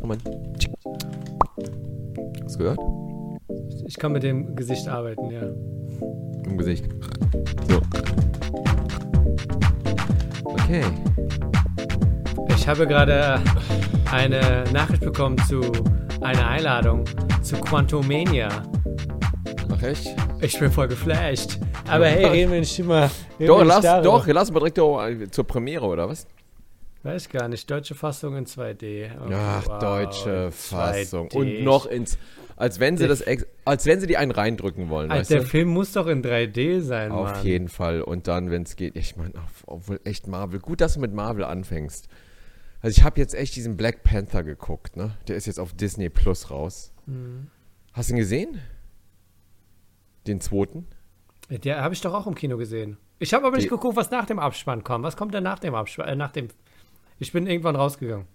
Moment. Hast du gehört? Ich kann mit dem Gesicht arbeiten, ja. Im Gesicht. So. Okay. Ich habe gerade eine Nachricht bekommen zu einer Einladung zu Quantumania. Ach echt? Ich bin voll geflasht. Aber hey, reden wir nicht immer. Doch, lass, darüber. doch, lass mal direkt zur Premiere, oder was? Weiß gar nicht. Deutsche Fassung in 2D. Oh, Ach, wow, deutsche Fassung. 2D. Und noch ins. Als wenn sie das als wenn sie die einen reindrücken wollen, Alter, weißt der du? Film muss doch in 3D sein, Auf Mann. jeden Fall. Und dann, wenn es geht, ich meine, obwohl echt Marvel. Gut, dass du mit Marvel anfängst. Also ich habe jetzt echt diesen Black Panther geguckt, ne? Der ist jetzt auf Disney Plus raus. Mhm. Hast du ihn gesehen? Den zweiten? Der habe ich doch auch im Kino gesehen. Ich habe aber nicht Die- geguckt, was nach dem Abspann kommt. Was kommt denn nach dem Abspann? Äh, nach dem. Ich bin irgendwann rausgegangen.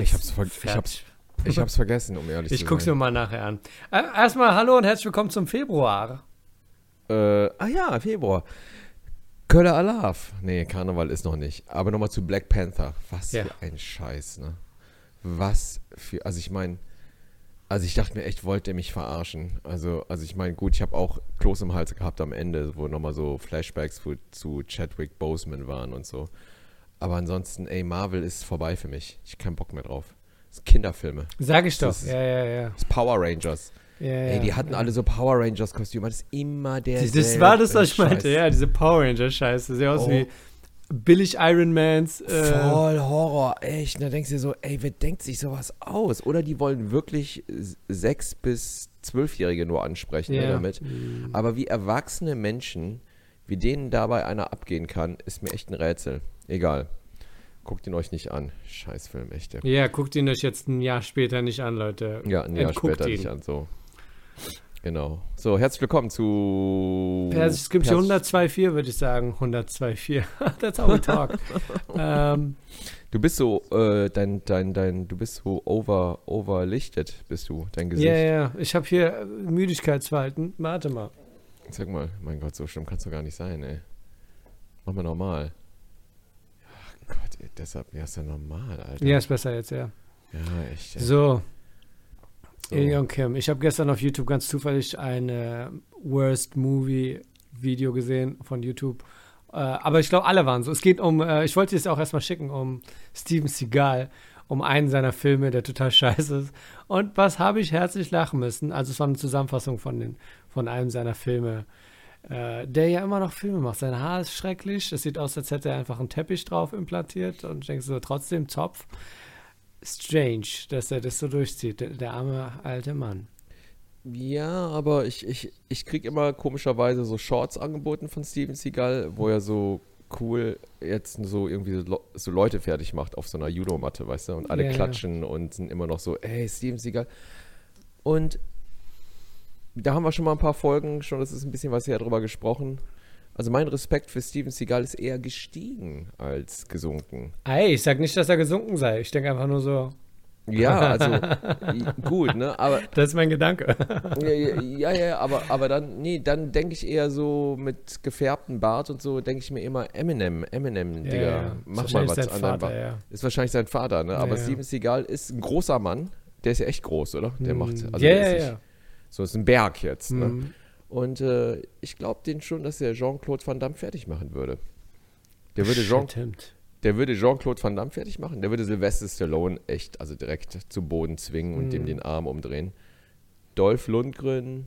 Ich hab's ver- ich hab's- Ich hab's vergessen, um ehrlich Ich zu guck's sein. mir mal nachher an. Äh, erstmal hallo und herzlich willkommen zum Februar. Äh, ah ja, Februar. Köller Alarv. Nee, Karneval ist noch nicht. Aber nochmal zu Black Panther. Was Ja. für ein Scheiß, ne? Was für. Also ich meine. Also ich dachte mir echt, wollt ihr mich verarschen? Also, also ich meine, gut, ich habe auch Kloß im Hals gehabt am Ende, wo nochmal so Flashbacks zu Chadwick Boseman waren und so. Aber ansonsten, ey, Marvel ist vorbei für mich. Ich hab keinen Bock mehr drauf. Das sind Kinderfilme. Sag ich doch. Das ist- Ja, ja, ja. Das ist Power Rangers. ja, ja. Ey, die hatten alle so Power Rangers Kostüme. Das ist immer der. Das war das, was ich meinte. Ja, diese Power Ranger-Scheiße. Sieht aus Oh. wie billig Iron Mans. Äh, Voll Horror, echt. Und da denkst du dir so, ey, wer denkt sich sowas aus? Oder die wollen wirklich sechs- bis zwölfjährige nur ansprechen ja. damit. Aber wie erwachsene Menschen, wie denen dabei einer abgehen kann, ist mir echt ein Rätsel. Egal. Guckt ihn euch nicht an. Scheißfilm, echt. Der Ja, guckt ihn euch jetzt ein Jahr später nicht an, Leute. Ja, ein Jahr später ihn. nicht an, so. Genau. So, herzlich willkommen zu. Perskription Pers- 102.4 würde ich sagen. 102.4. That's how we talk. ähm, Du bist so, äh, dein, dein, dein, du bist so over, overlichtet, bist du, dein Gesicht. ja, ja. Ich habe hier Müdigkeitsverhalten. Warte mal. Sag mal, mein Gott, so schlimm kannst du gar nicht sein, ey. Mach mal normal. Ach Gott, ey, deshalb, ja, ist ja normal, Alter. Ja, ist besser jetzt, ja. Ja, echt. ey. So, So. Ilion Kim. Ich habe gestern auf YouTube ganz zufällig ein äh, Worst Movie Video gesehen von YouTube. Äh, aber ich glaube, alle waren so. Es geht um, äh, ich wollte es auch erstmal schicken, um Steven Seagal, um einen seiner Filme, der total scheiße ist. Und was habe ich herzlich lachen müssen? Also es war eine Zusammenfassung von, den, von einem seiner Filme, äh, der ja immer noch Filme macht. Sein Haar ist schrecklich. Es sieht aus, als hätte er einfach einen Teppich drauf implantiert. Und denke so, trotzdem Zopf. Strange, dass er das so durchzieht, der, der arme alte Mann. Ja, aber ich, ich, ich krieg immer komischerweise so Shorts angeboten von Steven Seagal, wo er so cool jetzt so irgendwie so, Le- so Leute fertig macht auf so einer Judomatte, weißt du? Und alle ja. klatschen und sind immer noch so, ey, Steven Seagal. Und da haben wir schon mal ein paar Folgen, schon, das ist ein bisschen was her drüber gesprochen. Also mein Respekt für Steven Seagal ist eher gestiegen als gesunken. Ey, ich sag nicht, dass er gesunken sei. Ich denke einfach nur so, Ja, also gut, ne? Aber das ist mein Gedanke. ja, ja, ja, ja, aber, aber dann, nee, dann denke ich eher so mit gefärbtem Bart und so, denke ich mir immer Eminem, Eminem, Digga, ja, ja. mach mal was sein an deinem Vater, ja. Ist wahrscheinlich sein Vater, ne? Aber Ja, ja. Steven Seagal ist ein großer Mann, der ist ja echt groß, oder? Der macht, Hm, also ja, ja, ja. So ist ein Berg jetzt, ne? Hm. Und äh, ich glaube den schon, dass er Jean-Claude Van Damme fertig machen würde. Der würde Jean, Stimmt. der würde Jean-Claude Van Damme fertig machen. Der würde Sylvester Stallone echt, also direkt zum Boden zwingen und dem Hm. den Arm umdrehen. Dolph Lundgren,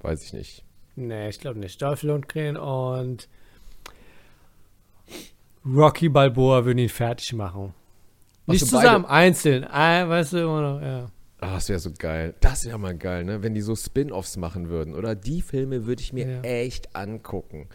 weiß ich nicht. Nee, ich glaube nicht. Dolph Lundgren und Rocky Balboa würden ihn fertig machen. Ach Nicht zusammen, einzeln. Ah, weißt du, immer noch, ja. Ah, das wäre so geil. Das wäre mal geil, ne? Wenn die so Spin-offs machen würden. Oder die Filme würde ich mir Ja. echt angucken.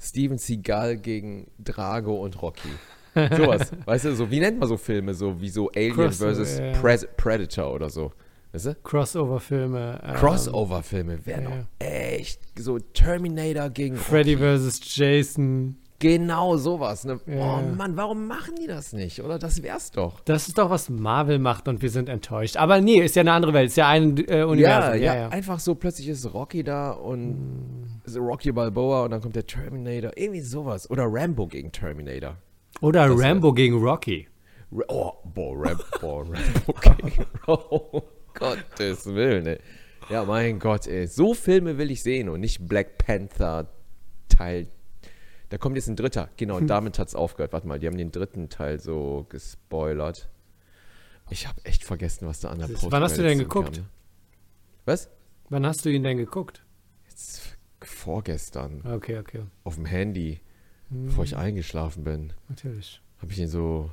Steven Seagal gegen Drago und Rocky. Sowas. weißt du, so, wie nennt man so Filme? So wie so Alien vs. ja. Predator oder so. Weißt du? Crossover-Filme. ähm, Crossover-Filme wären ja. auch echt so Terminator gegen Freddy Rocky. vs. Jason. Genau sowas. Ne? Ja. Oh Mann, warum machen die das nicht? Oder das wär's doch. Das ist doch, was Marvel macht und wir sind enttäuscht. Aber nee, ist ja eine andere Welt, ist ja ein äh, Ja, Universum. ja, einfach so plötzlich ist Rocky da und ist Rocky Balboa und dann kommt der Terminator. Irgendwie sowas. Oder Rambo gegen Terminator. Oder Das Rambo gegen Rocky. Oh, boah, Rap, boah, Rap, okay. Oh, Gottes Willen, ey. Ja, mein Gott, ey. So Filme will ich sehen und nicht Black Panther Teil. Da kommt jetzt ein dritter. Genau, und damit hat es aufgehört. Warte mal, die haben den dritten Teil so gespoilert. Ich habe echt vergessen, was da an der Siehst du, wann hast du denn geguckt? kam. Was? Wann hast du ihn denn geguckt? Jetzt vorgestern Okay, okay. auf dem Handy, bevor ich eingeschlafen bin. Natürlich. habe ich ihn so,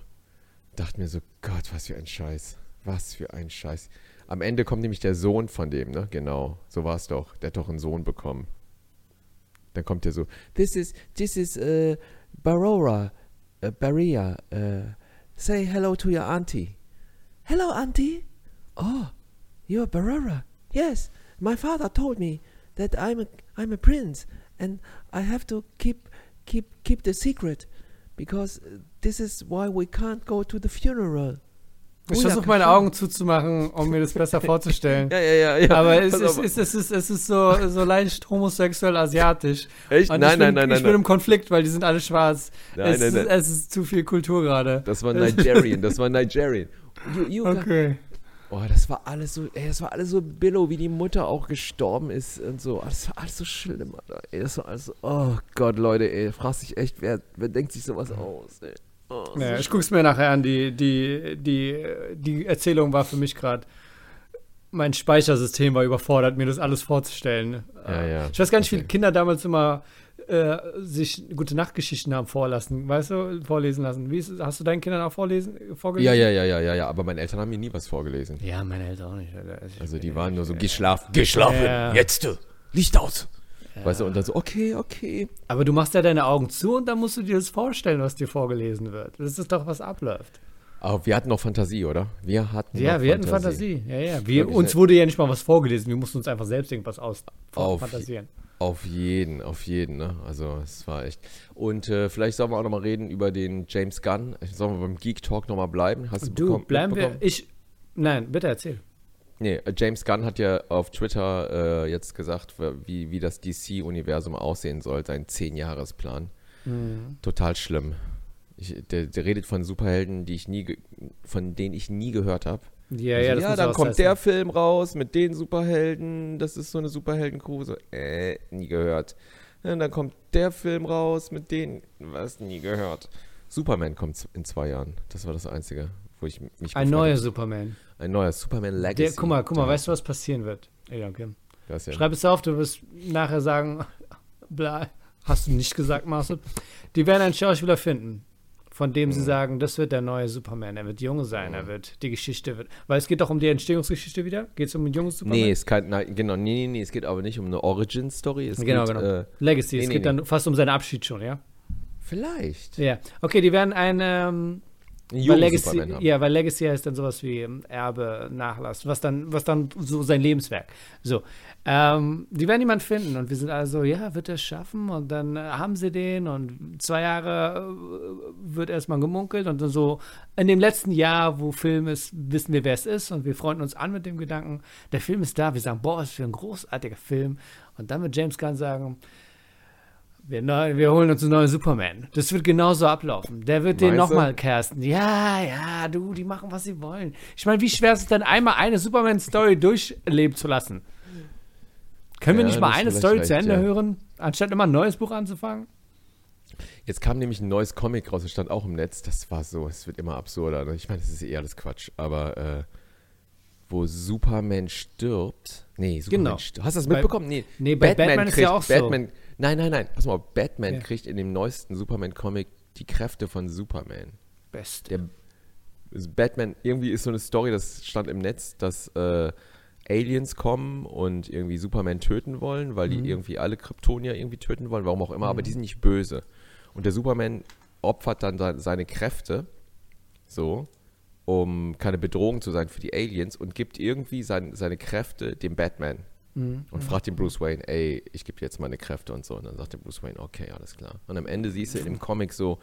dachte mir so, Gott, was für ein Scheiß. Was für ein Scheiß. Am Ende kommt nämlich der Sohn von dem, ne? Genau, so war es doch. Der hat doch einen Sohn bekommen. Dann kommt der so, this is, this is, uh, Barora, uh, Baria, uh, say hello to your auntie. Hello, auntie. Oh, you're Barora. Yes, my father told me that I'm a, I'm a prince and I have to keep, keep, keep the secret because this is why we can't go to the funeral. Ich Oh versuche meine. Augen zuzumachen, um mir das besser vorzustellen. Ja, ja, ja, ja. Aber es ist, es, ist, es, ist, es ist so, so leicht homosexuell asiatisch. Echt? Und Nein, ich nein, bin, nein, Ich nein, bin nein. im Konflikt, weil die sind alle schwarz. Nein, es, nein, ist, nein. es ist zu viel Kultur gerade. Das war Nigerian, das war Nigerian. You, you Okay. Oh, das war alles so, ey, das war alles so billow, wie die Mutter auch gestorben ist und so. Oh, Das war alles so schlimm, Alter. Ey, das war alles so, oh Gott, Leute, ey, fragst dich echt, wer, wer denkt sich sowas aus, ey. Oh, Ja, ich guck's mir nachher an. Die, die, die, die Erzählung war für mich gerade. Mein Speichersystem war überfordert, mir das alles vorzustellen. Ja, ja. Ich weiß gar nicht, wie Okay. Kinder damals immer äh, sich gute Nachtgeschichten haben vorlassen, weißt du, vorlesen lassen. Wie ist, hast du deinen Kindern auch vorlesen, ja, vorgelesen? ja, ja, ja, ja, ja, aber meine Eltern haben mir nie was vorgelesen. Ja, meine Eltern auch nicht. Also die waren nur so, geh schlafen, geh schlafen, jetzt, du, Licht aus. Weißt du, und dann so, okay, okay. Aber du machst ja deine Augen zu und dann musst du dir das vorstellen, was dir vorgelesen wird. Das ist doch, was abläuft. Aber wir hatten noch Fantasie, oder? Wir hatten Ja, noch wir hatten Fantasie. Ja, ja. Wir, Wirklich, uns ne? wurde ja nicht mal was vorgelesen. Wir mussten uns einfach selbst irgendwas aus Auf- fantasieren. Auf jeden, auf jeden, ne? Also es war echt. Und äh, vielleicht sollen wir auch nochmal reden über den James Gunn. Sollen wir beim Geek Talk nochmal bleiben? Hast du, Du, bekommen- bleiben wir. Ich. Nein, bitte erzähl. Nee, äh, James Gunn hat ja auf Twitter äh, jetzt gesagt, wie, wie das DC-Universum aussehen soll, sein 10-Jahres-Plan. Mhm. Total schlimm. Ich, der, der redet von Superhelden, die ich nie, von denen ich nie gehört habe. Ja, Also, ja, das ja dann kommt der Film raus mit den Superhelden. Das ist so eine Superheldencrew. So, äh, nie gehört. Ja, dann kommt der Film raus mit denen, was nie gehört. Superman kommt in zwei Jahren. Das war das Einzige, wo ich mich Ein neuer. Superman. Ein neuer Superman Legacy. Der, guck mal, guck mal, weißt du, was passieren wird? Ja, okay. das ja. Schreib es auf, du wirst nachher sagen, bla, hast du nicht gesagt, Marcel. Die werden einen Schauspieler finden, von dem Mhm. sie sagen, das wird der neue Superman. Er wird jung sein, er wird, die Geschichte wird, weil es geht doch um die Entstehungsgeschichte wieder. Geht es um einen jungen Superman? Nee, es kann, nein, genau, nee, nee, nee, es geht aber nicht um eine Origin-Story. Es Genau, geht, genau. Äh, Legacy, nee, es nee, geht nee. dann fast um seinen Abschied schon, ja? vielleicht. Ja. Okay, die werden ein, ähm, Einen weil Legacy, ja, weil Legacy heißt dann sowas wie ähm, Erbe, Nachlass, was dann, was dann so sein Lebenswerk. So, ähm, die werden jemanden finden und wir sind also, ja, wird er es schaffen? Und dann äh, haben sie den und zwei Jahre äh, wird erstmal gemunkelt und dann so in dem letzten Jahr, wo Film ist, wissen wir, wer es ist und wir freunden uns an mit dem Gedanken, der Film ist da, wir sagen, boah, was für ein großartiger Film und dann wird James Gunn sagen, wir, neu, wir holen uns einen neuen Superman. Das wird genauso ablaufen. Der wird den Meinst du? nochmal casten. Ja, ja, du, die machen, was sie wollen. Ich meine, wie schwer ist es denn, einmal eine Superman-Story durchleben zu lassen? Können wir Ja, nicht mal eine Story recht, zu Ende ja. hören, anstatt immer ein neues Buch anzufangen? Jetzt kam nämlich ein neues Comic raus, das stand auch im Netz. Das war so, es wird immer absurder. Ne? Ich meine, das ist eh alles Quatsch. Aber äh, wo Superman stirbt. Nee, Superman Genau. stirbt. Hast du das mitbekommen? Nee, Nee, bei Batman ist ja auch so. Nein, nein, nein. Pass mal, Batman Ja. kriegt in dem neuesten Superman-Comic die Kräfte von Superman. Best. Der Batman, irgendwie ist so eine Story, das stand im Netz, dass äh, Aliens kommen und irgendwie Superman töten wollen, weil Mhm. die irgendwie alle Kryptonier irgendwie töten wollen, warum auch immer, aber die sind nicht böse. Und der Superman opfert dann se- seine Kräfte, so, um keine Bedrohung zu sein für die Aliens und gibt irgendwie sein, seine Kräfte dem Batman. Mhm. Und fragt den Bruce Wayne, ey, ich gebe dir jetzt meine Kräfte und so. Und dann sagt der Bruce Wayne, okay, alles klar. Und am Ende siehst du in dem Comic so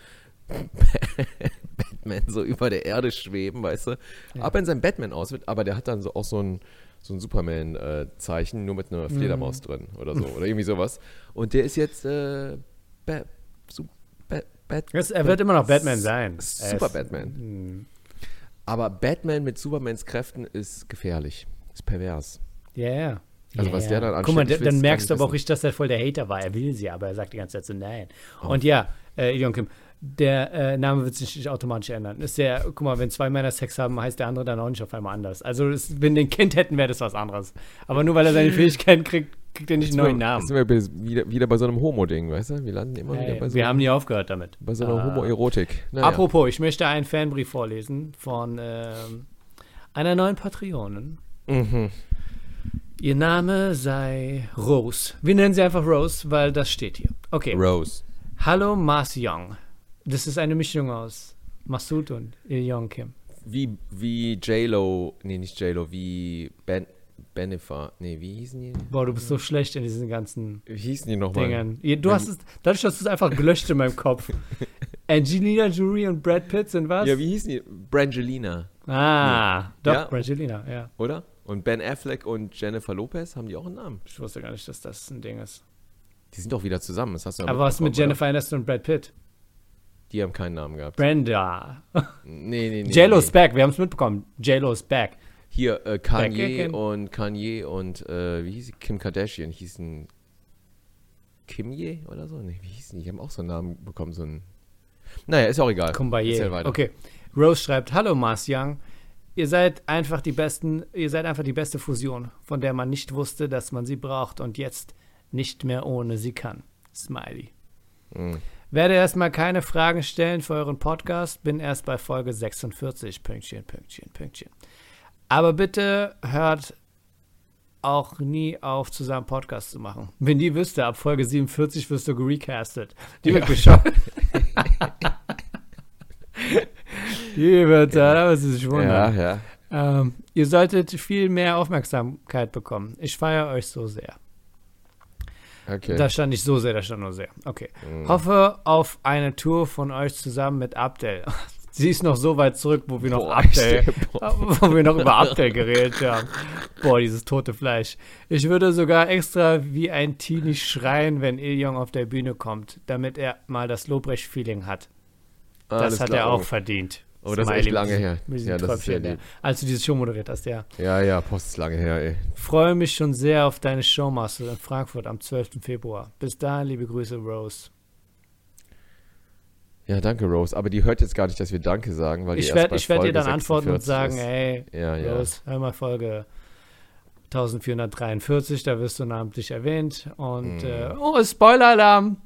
Batman so über der Erde schweben, weißt du. Ab in sein Batman aus wird, aber der hat dann so auch so ein, so ein Superman-Zeichen, nur mit einer Fledermaus drin oder so. Oder irgendwie sowas. Und der ist jetzt äh, ba so, ba Bat Yes, er wird immer noch Batman sein. Er Super Batman. Mhm. Aber Batman mit Supermans Kräften ist gefährlich. Ist pervers. Ja, ja. Also ja, was der dann Guck mal, ich dann, merkst du aber auch richtig, dass er voll der Hater war. Er will sie, aber er sagt die ganze Zeit so nein. Oh. Und ja, äh, Ilion Kim, der äh, Name wird sich nicht automatisch ändern. Ist der, guck mal, wenn zwei Männer Sex haben, heißt der andere dann auch nicht auf einmal anders. Also es, wenn wir ein Kind hätten, wäre das was anderes. Aber nur weil er seine Fähigkeiten kriegt, kriegt er nicht einen neuen Namen. Jetzt sind wir wieder, wieder bei so einem Homo-Ding, weißt du? Wir landen immer wieder Hey, bei so, wir haben nie aufgehört damit. bei so einer Äh, Homoerotik. Naja. Apropos, ich möchte einen Fanbrief vorlesen von ähm, einer neuen Patreonin. Mhm. Ihr Name sei Rose. Wir nennen sie einfach Rose, weil das steht hier. Okay. Rose. Hallo Mars Young. Das ist eine Mischung aus Masud und Il Young Kim. Wie, wie J-Lo, nee, nicht J-Lo, wie Ben, Benefa, nee, wie hießen die? Boah, du bist so schlecht in diesen ganzen Wie hießen die nochmal? Dingern. Ihr- Du hast es, dadurch hast du es einfach gelöscht in meinem Kopf. Angelina Jolie und Brad Pitt sind was? Ja, wie hießen die? Brangelina, ah, doch, Ja. Brangelina, ja. oder? Und Ben Affleck und Jennifer Lopez, haben die auch einen Namen? Ich wusste gar nicht, dass das ein Ding ist. Die sind doch wieder zusammen, das hast du Aber was mit Jennifer Aniston und Brad Pitt? oder? Die haben keinen Namen gehabt. Brenda. Nee, nee, nee. J-Lo's nee. back, wir haben es mitbekommen. J-Lo's back. Hier, äh, Back Kanye again. und Kanye und, äh, wie hieß sie? Kim Kardashian hießen Kimye oder so? Nee, wie hießen die? Die haben auch so einen Namen bekommen, so ein. Naja, ist auch egal. Weiter. Okay. Rose schreibt: Hallo Mars Young. Ihr seid einfach die besten, ihr seid einfach die beste Fusion, von der man nicht wusste, dass man sie braucht und jetzt nicht mehr ohne sie kann. Smiley. Mhm. Werde erstmal keine Fragen stellen für euren Podcast, bin erst bei Folge 46. Pünktchen, Pünktchen, Pünktchen. Aber bitte hört auch nie auf, zusammen Podcast zu machen. Wenn die wüsste, ab Folge 47 wirst du gerecastet. Die wird Ja. bescheuert. wird, ja. Da wird sie sich wundern. Ja, ja. Ähm, ihr solltet viel mehr Aufmerksamkeit bekommen. Ich feiere euch so sehr. Okay. Da stand nicht so sehr, da stand nur sehr. Okay. Mhm. Hoffe auf eine Tour von euch zusammen mit Abdel. Sie ist noch so weit zurück, wo wir noch Boah, Abdel, wo wir noch über Abdel geredet haben. Boah, dieses tote Fleisch. Ich würde sogar extra wie ein Teenie schreien, wenn Iljong auf der Bühne kommt, damit er mal das Lobrecht-Feeling hat. Das Alles hat klar. er auch verdient. Oh, das ist Smiley echt lange her. Ja, das ist ja. Als du diese Show moderiert hast, ja. Ja, ja, Post ist lange her, ey. Freue mich schon sehr auf deine Showmaster in Frankfurt am 12. Februar. Bis dahin, liebe Grüße, Rose. Ja, danke, Rose. Aber die hört jetzt gar nicht, dass wir Danke sagen, weil die Ich werde ich werd dir dann antworten und 46 sagen, ist. ey, Ja, ja. Rose, hör mal Folge 1443, da wirst du namentlich erwähnt. Und, Mhm. äh, oh, Spoiler-Alarm!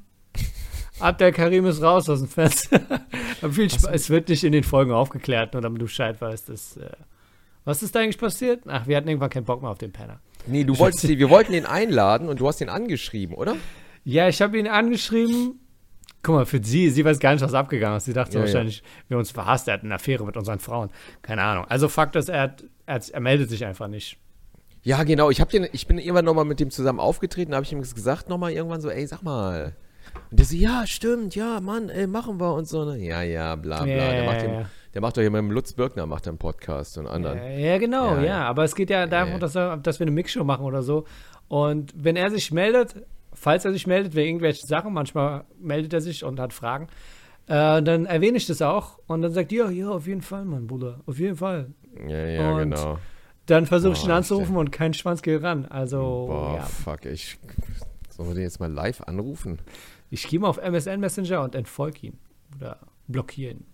Abdel Karim ist raus aus dem Fenster. Viel Spaß. Es wird nicht in den Folgen aufgeklärt, nur damit du Bescheid weißt. Dass, äh, was ist da eigentlich passiert? Ach, wir hatten irgendwann keinen Bock mehr auf den Penner. Nee, du wolltest wir wollten ihn einladen und du hast ihn angeschrieben, oder? Ja, ich habe ihn angeschrieben. Guck mal, für sie, sie weiß gar nicht, was abgegangen ist. Sie dachte Ja, ja. wahrscheinlich, wir haben uns verhasst, er hat eine Affäre mit unseren Frauen. Keine Ahnung. Also Fakt ist, er, hat, er, hat, er meldet sich einfach nicht. Ja, genau. Ich, hab den, ich bin irgendwann nochmal mit dem zusammen aufgetreten, habe ich ihm gesagt nochmal irgendwann so, ey, sag mal. Und der so, ja, stimmt, ja, Mann, ey, machen wir und so. Ne? Ja, ja, bla, bla. Ja, der, macht den, der macht doch hier mit dem Lutz Birkner, macht einen Podcast und anderen. Ja, ja, genau, Ja, ja. Aber es geht ja darum, dass, er, dass wir eine Mixshow machen oder so. Und wenn er sich meldet, falls er sich meldet wegen irgendwelchen Sachen, manchmal meldet er sich und hat Fragen, äh, dann erwähne ich das auch. Und dann sagt, ja, ja, auf jeden Fall, Mann, Bruder, auf jeden Fall. Ja, ja, Und- genau. Dann versuche ich ihn anzurufen und kein Schwanz geht ran. Also, Boah, ja. fuck, ich. Sollen wir den jetzt mal live anrufen? Ich gehe mal auf MSN Messenger und entfolge ihn. Oder blockiere ihn.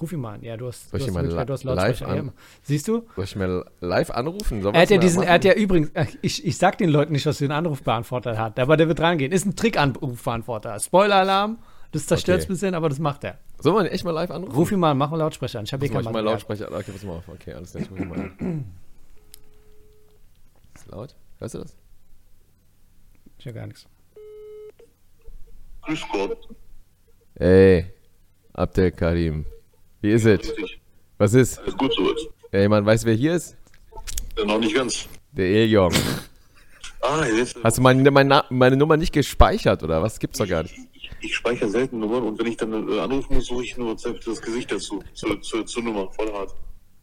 Ruf ihn mal an. Ja, du hast, Soll du hast, Möglichkeit, li- du hast live an- Ja, Siehst du? Soll ich mal live anrufen? Er hat ja diesen, er hat ja übrigens, ich, ich sag den Leuten nicht, was für einen Anrufbeantworter hat, aber der wird rangehen. Ist ein Trick-Anrufbeantworter. Spoiler-Alarm, das zerstört Okay. ein bisschen, aber das macht er. Sollen wir ihn echt mal live anrufen? Ruf ihn mal an, mach mal Lautsprecher an. Ich habe Muss hier ich kein mal. Lautsprecher. Okay, pass mal auf. Okay, alles klar. Ich muss mal. Ist laut? Hörst du das? Ich höre gar nichts. Grüß Gott. Ey, Abdel Karim. Wie ist es? Was ist? Alles gut soweit. Ey, man weiß, wer hier ist? Ja, noch nicht ganz. Der Eljong. Ah, jetzt. Hast du meine, meine, meine Nummer nicht gespeichert oder was? Gibt's doch gar nicht. Ich, ich speichere selten Nummern und wenn ich dann äh, anrufen muss, suche ich nur das Gesicht dazu. Zur, zur, zur Nummer, voll hart.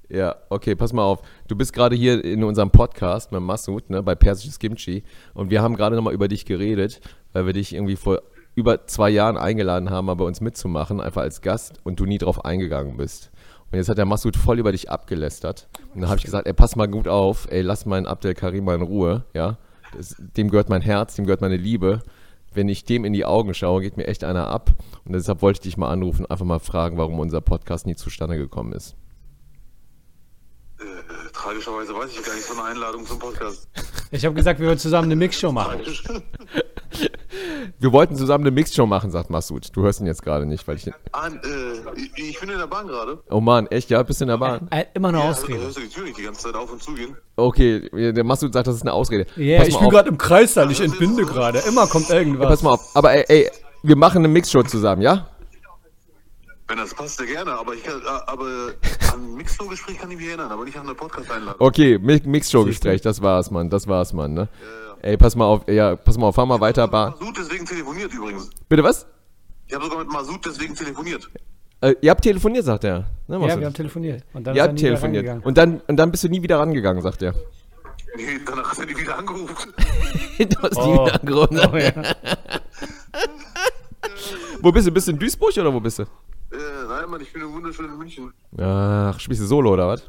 Ja, okay, pass mal auf. Du bist gerade hier in unserem Podcast mit Massoud, ne, bei Persisches Kimchi. Und wir haben gerade nochmal über dich geredet, weil wir dich irgendwie vor über zwei Jahren eingeladen haben, mal bei uns mitzumachen, einfach als Gast und du nie drauf eingegangen bist. Und jetzt hat der Masud voll über dich abgelästert. Und dann habe ich gesagt, ey, pass mal gut auf, ey, lass meinen Abdel Karim mal in Ruhe, ja. Das, dem gehört mein Herz, dem gehört meine Liebe. Wenn ich dem in die Augen schaue, geht mir echt einer ab. Und deshalb wollte ich dich mal anrufen, einfach mal fragen, warum unser Podcast nie zustande gekommen ist. Äh, tragischerweise weiß ich gar nicht von einer Einladung zum Podcast. Ich habe gesagt, wir wollen zusammen eine Mixshow machen. Wir wollten zusammen eine Mixshow machen, sagt Masud. Du hörst ihn jetzt gerade nicht, weil ich. Ah, äh, ich, ich bin in der Bahn gerade. Oh Mann, echt, ja? Bist du in der Bahn? Äh, immer eine Ja, Ausrede. hörst du die Tür nicht die ganze Zeit auf und zugehen? Okay, der Masud sagt, das ist eine Ausrede. Ja, Pass ich bin gerade im Kreissaal, ich entbinde gerade. Immer kommt irgendwas. Pass mal auf. Aber ey, ey, wir machen eine Mixshow zusammen, ja? Wenn das passt, sehr gerne, aber ich kann, äh, aber an ein Mixlo-Gespräch kann ich mich erinnern, aber nicht an eine Podcast-Einladung. Okay, Mi- Mixshow-Gespräch, das war's, Mann. Das war's, Mann, ne? Ey, pass mal auf, ja, pass mal auf, fahr mal weiter, Bahn. Masud deswegen telefoniert übrigens. Bitte was? Ich habe sogar mit Masud deswegen telefoniert. Äh, ihr habt telefoniert, sagt er. Ne, ja, wir haben telefoniert. Und dann Ihr habt nie telefoniert. Und dann, und dann bist du nie wieder rangegangen, sagt er. Nee, danach hat er die wieder angerufen. du hast nie Oh. wieder angerufen. Oh, ja. Wo bist du? Bist du in Duisburg oder wo bist du? Äh, nein, Mann, ich bin im wunderschönen München. Ach, spielst du Solo oder was?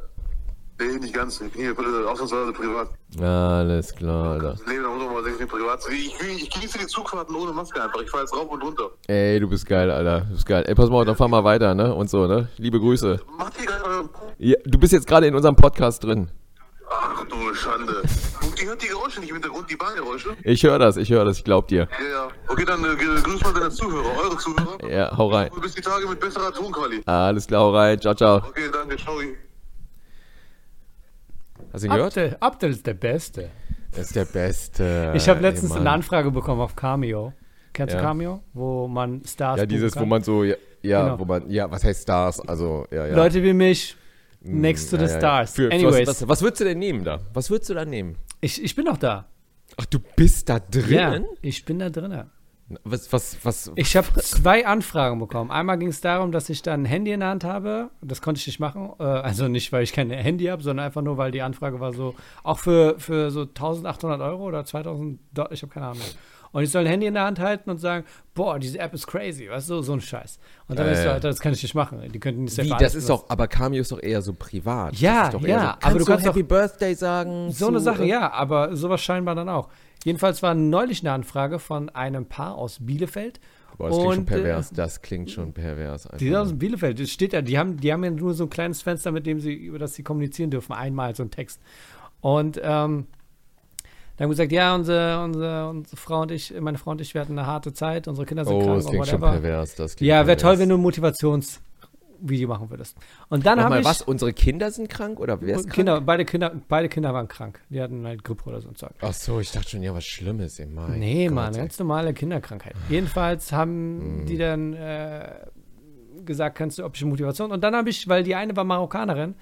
Nee, nicht ganz. Ich bin hier ausnahmsweise privat. Alles klar, Alter. Das Leben da muss man mal sich privat. Ich, ich, ich genieße die Zugfahrten ohne Maske einfach. Ich fahre jetzt rauf und runter. Ey, du bist geil, Alter. Du bist geil. Ey, pass mal auf, dann fahr mal weiter, ne? Und so, ne? Liebe Grüße. Macht ihr gerade. Ja, du bist jetzt gerade in unserem Podcast drin. Ach du Schande. Die hört die Geräusche nicht im Hintergrund, die Bahngeräusche? Ich höre das, ich höre das, ich glaub dir. Ja, ja. Okay, dann äh, grüß mal deine Zuhörer, eure Zuhörer. Ja, hau rein. Und bis die Tage mit besserer Tonqualität. Alles klar, hau rein. Ciao, ciao. Okay, danke, ciao. Hast du ihn gehört? Abdel, Abdel ist der Beste. Er ist der Beste. Ich habe letztens Ey, eine. Anfrage bekommen auf Cameo. Kennst Ja. du Cameo? Wo man Stars Ja, dieses, wo man so, ja, ja Genau. wo man, ja, was heißt Stars? Also, ja, ja. Leute wie mich, next to ja, the ja, ja. stars. Für, Anyways, was, was, was würdest du denn nehmen da? Was würdest du da nehmen? ich, ich bin noch da. Ach, du bist da Ja, drin? ich bin da drin. Was, was, was? Ich habe zwei Anfragen bekommen. Einmal ging es darum, dass ich dann ein Handy in der Hand habe. Das konnte ich nicht machen. Äh, also nicht, weil ich kein Handy habe, sondern einfach nur, weil die Anfrage war so, auch für, für so 1800 Euro oder 2000 Dollar, ich habe keine Ahnung. Und ich soll ein Handy in der Hand halten und sagen, boah, diese App ist crazy, weißt du, so ein Scheiß. Und dann Ja, ist so, ja. Alter, das kann ich nicht machen. Die könnten nicht Wie, das ist doch, aber Cameo ist doch eher so privat. Ja, das ist doch ja, eher so, aber du kannst Happy Birthday sagen. So zu, eine Sache, äh, ja, aber sowas scheinbar dann auch. Jedenfalls war neulich eine Anfrage von einem Paar aus Bielefeld. Boah, das klingt schon Und, äh, pervers. Das klingt schon pervers. Die sind einfach. aus Bielefeld, das steht da, die haben, die haben ja nur so ein kleines Fenster, mit dem sie, über das sie kommunizieren dürfen, einmal so ein Text. Und ähm, dann haben gesagt, ja, unsere, unsere, unsere Frau und ich, meine Frau und ich, wir hatten eine harte Zeit, unsere Kinder sind Oh, krank das klingt schon whatever. pervers. Das klingt Ja, wäre toll, wenn du ein Motivationsvideo machen würdest. Und dann habe ich was? Unsere Kinder sind krank oder wer ist Kinder, krank? beide Kinder, beide Kinder waren krank. Die hatten halt Grippe oder so ein Zeug. Ach so, ich dachte schon, ja, was Schlimmes im Mai. Nee, Gott, Mann, ey. ganz normale Kinderkrankheit. Jedenfalls Hm. haben die dann äh, gesagt, kannst du, ob ich Motivation. Und dann habe ich, weil die eine war Marokkanerin,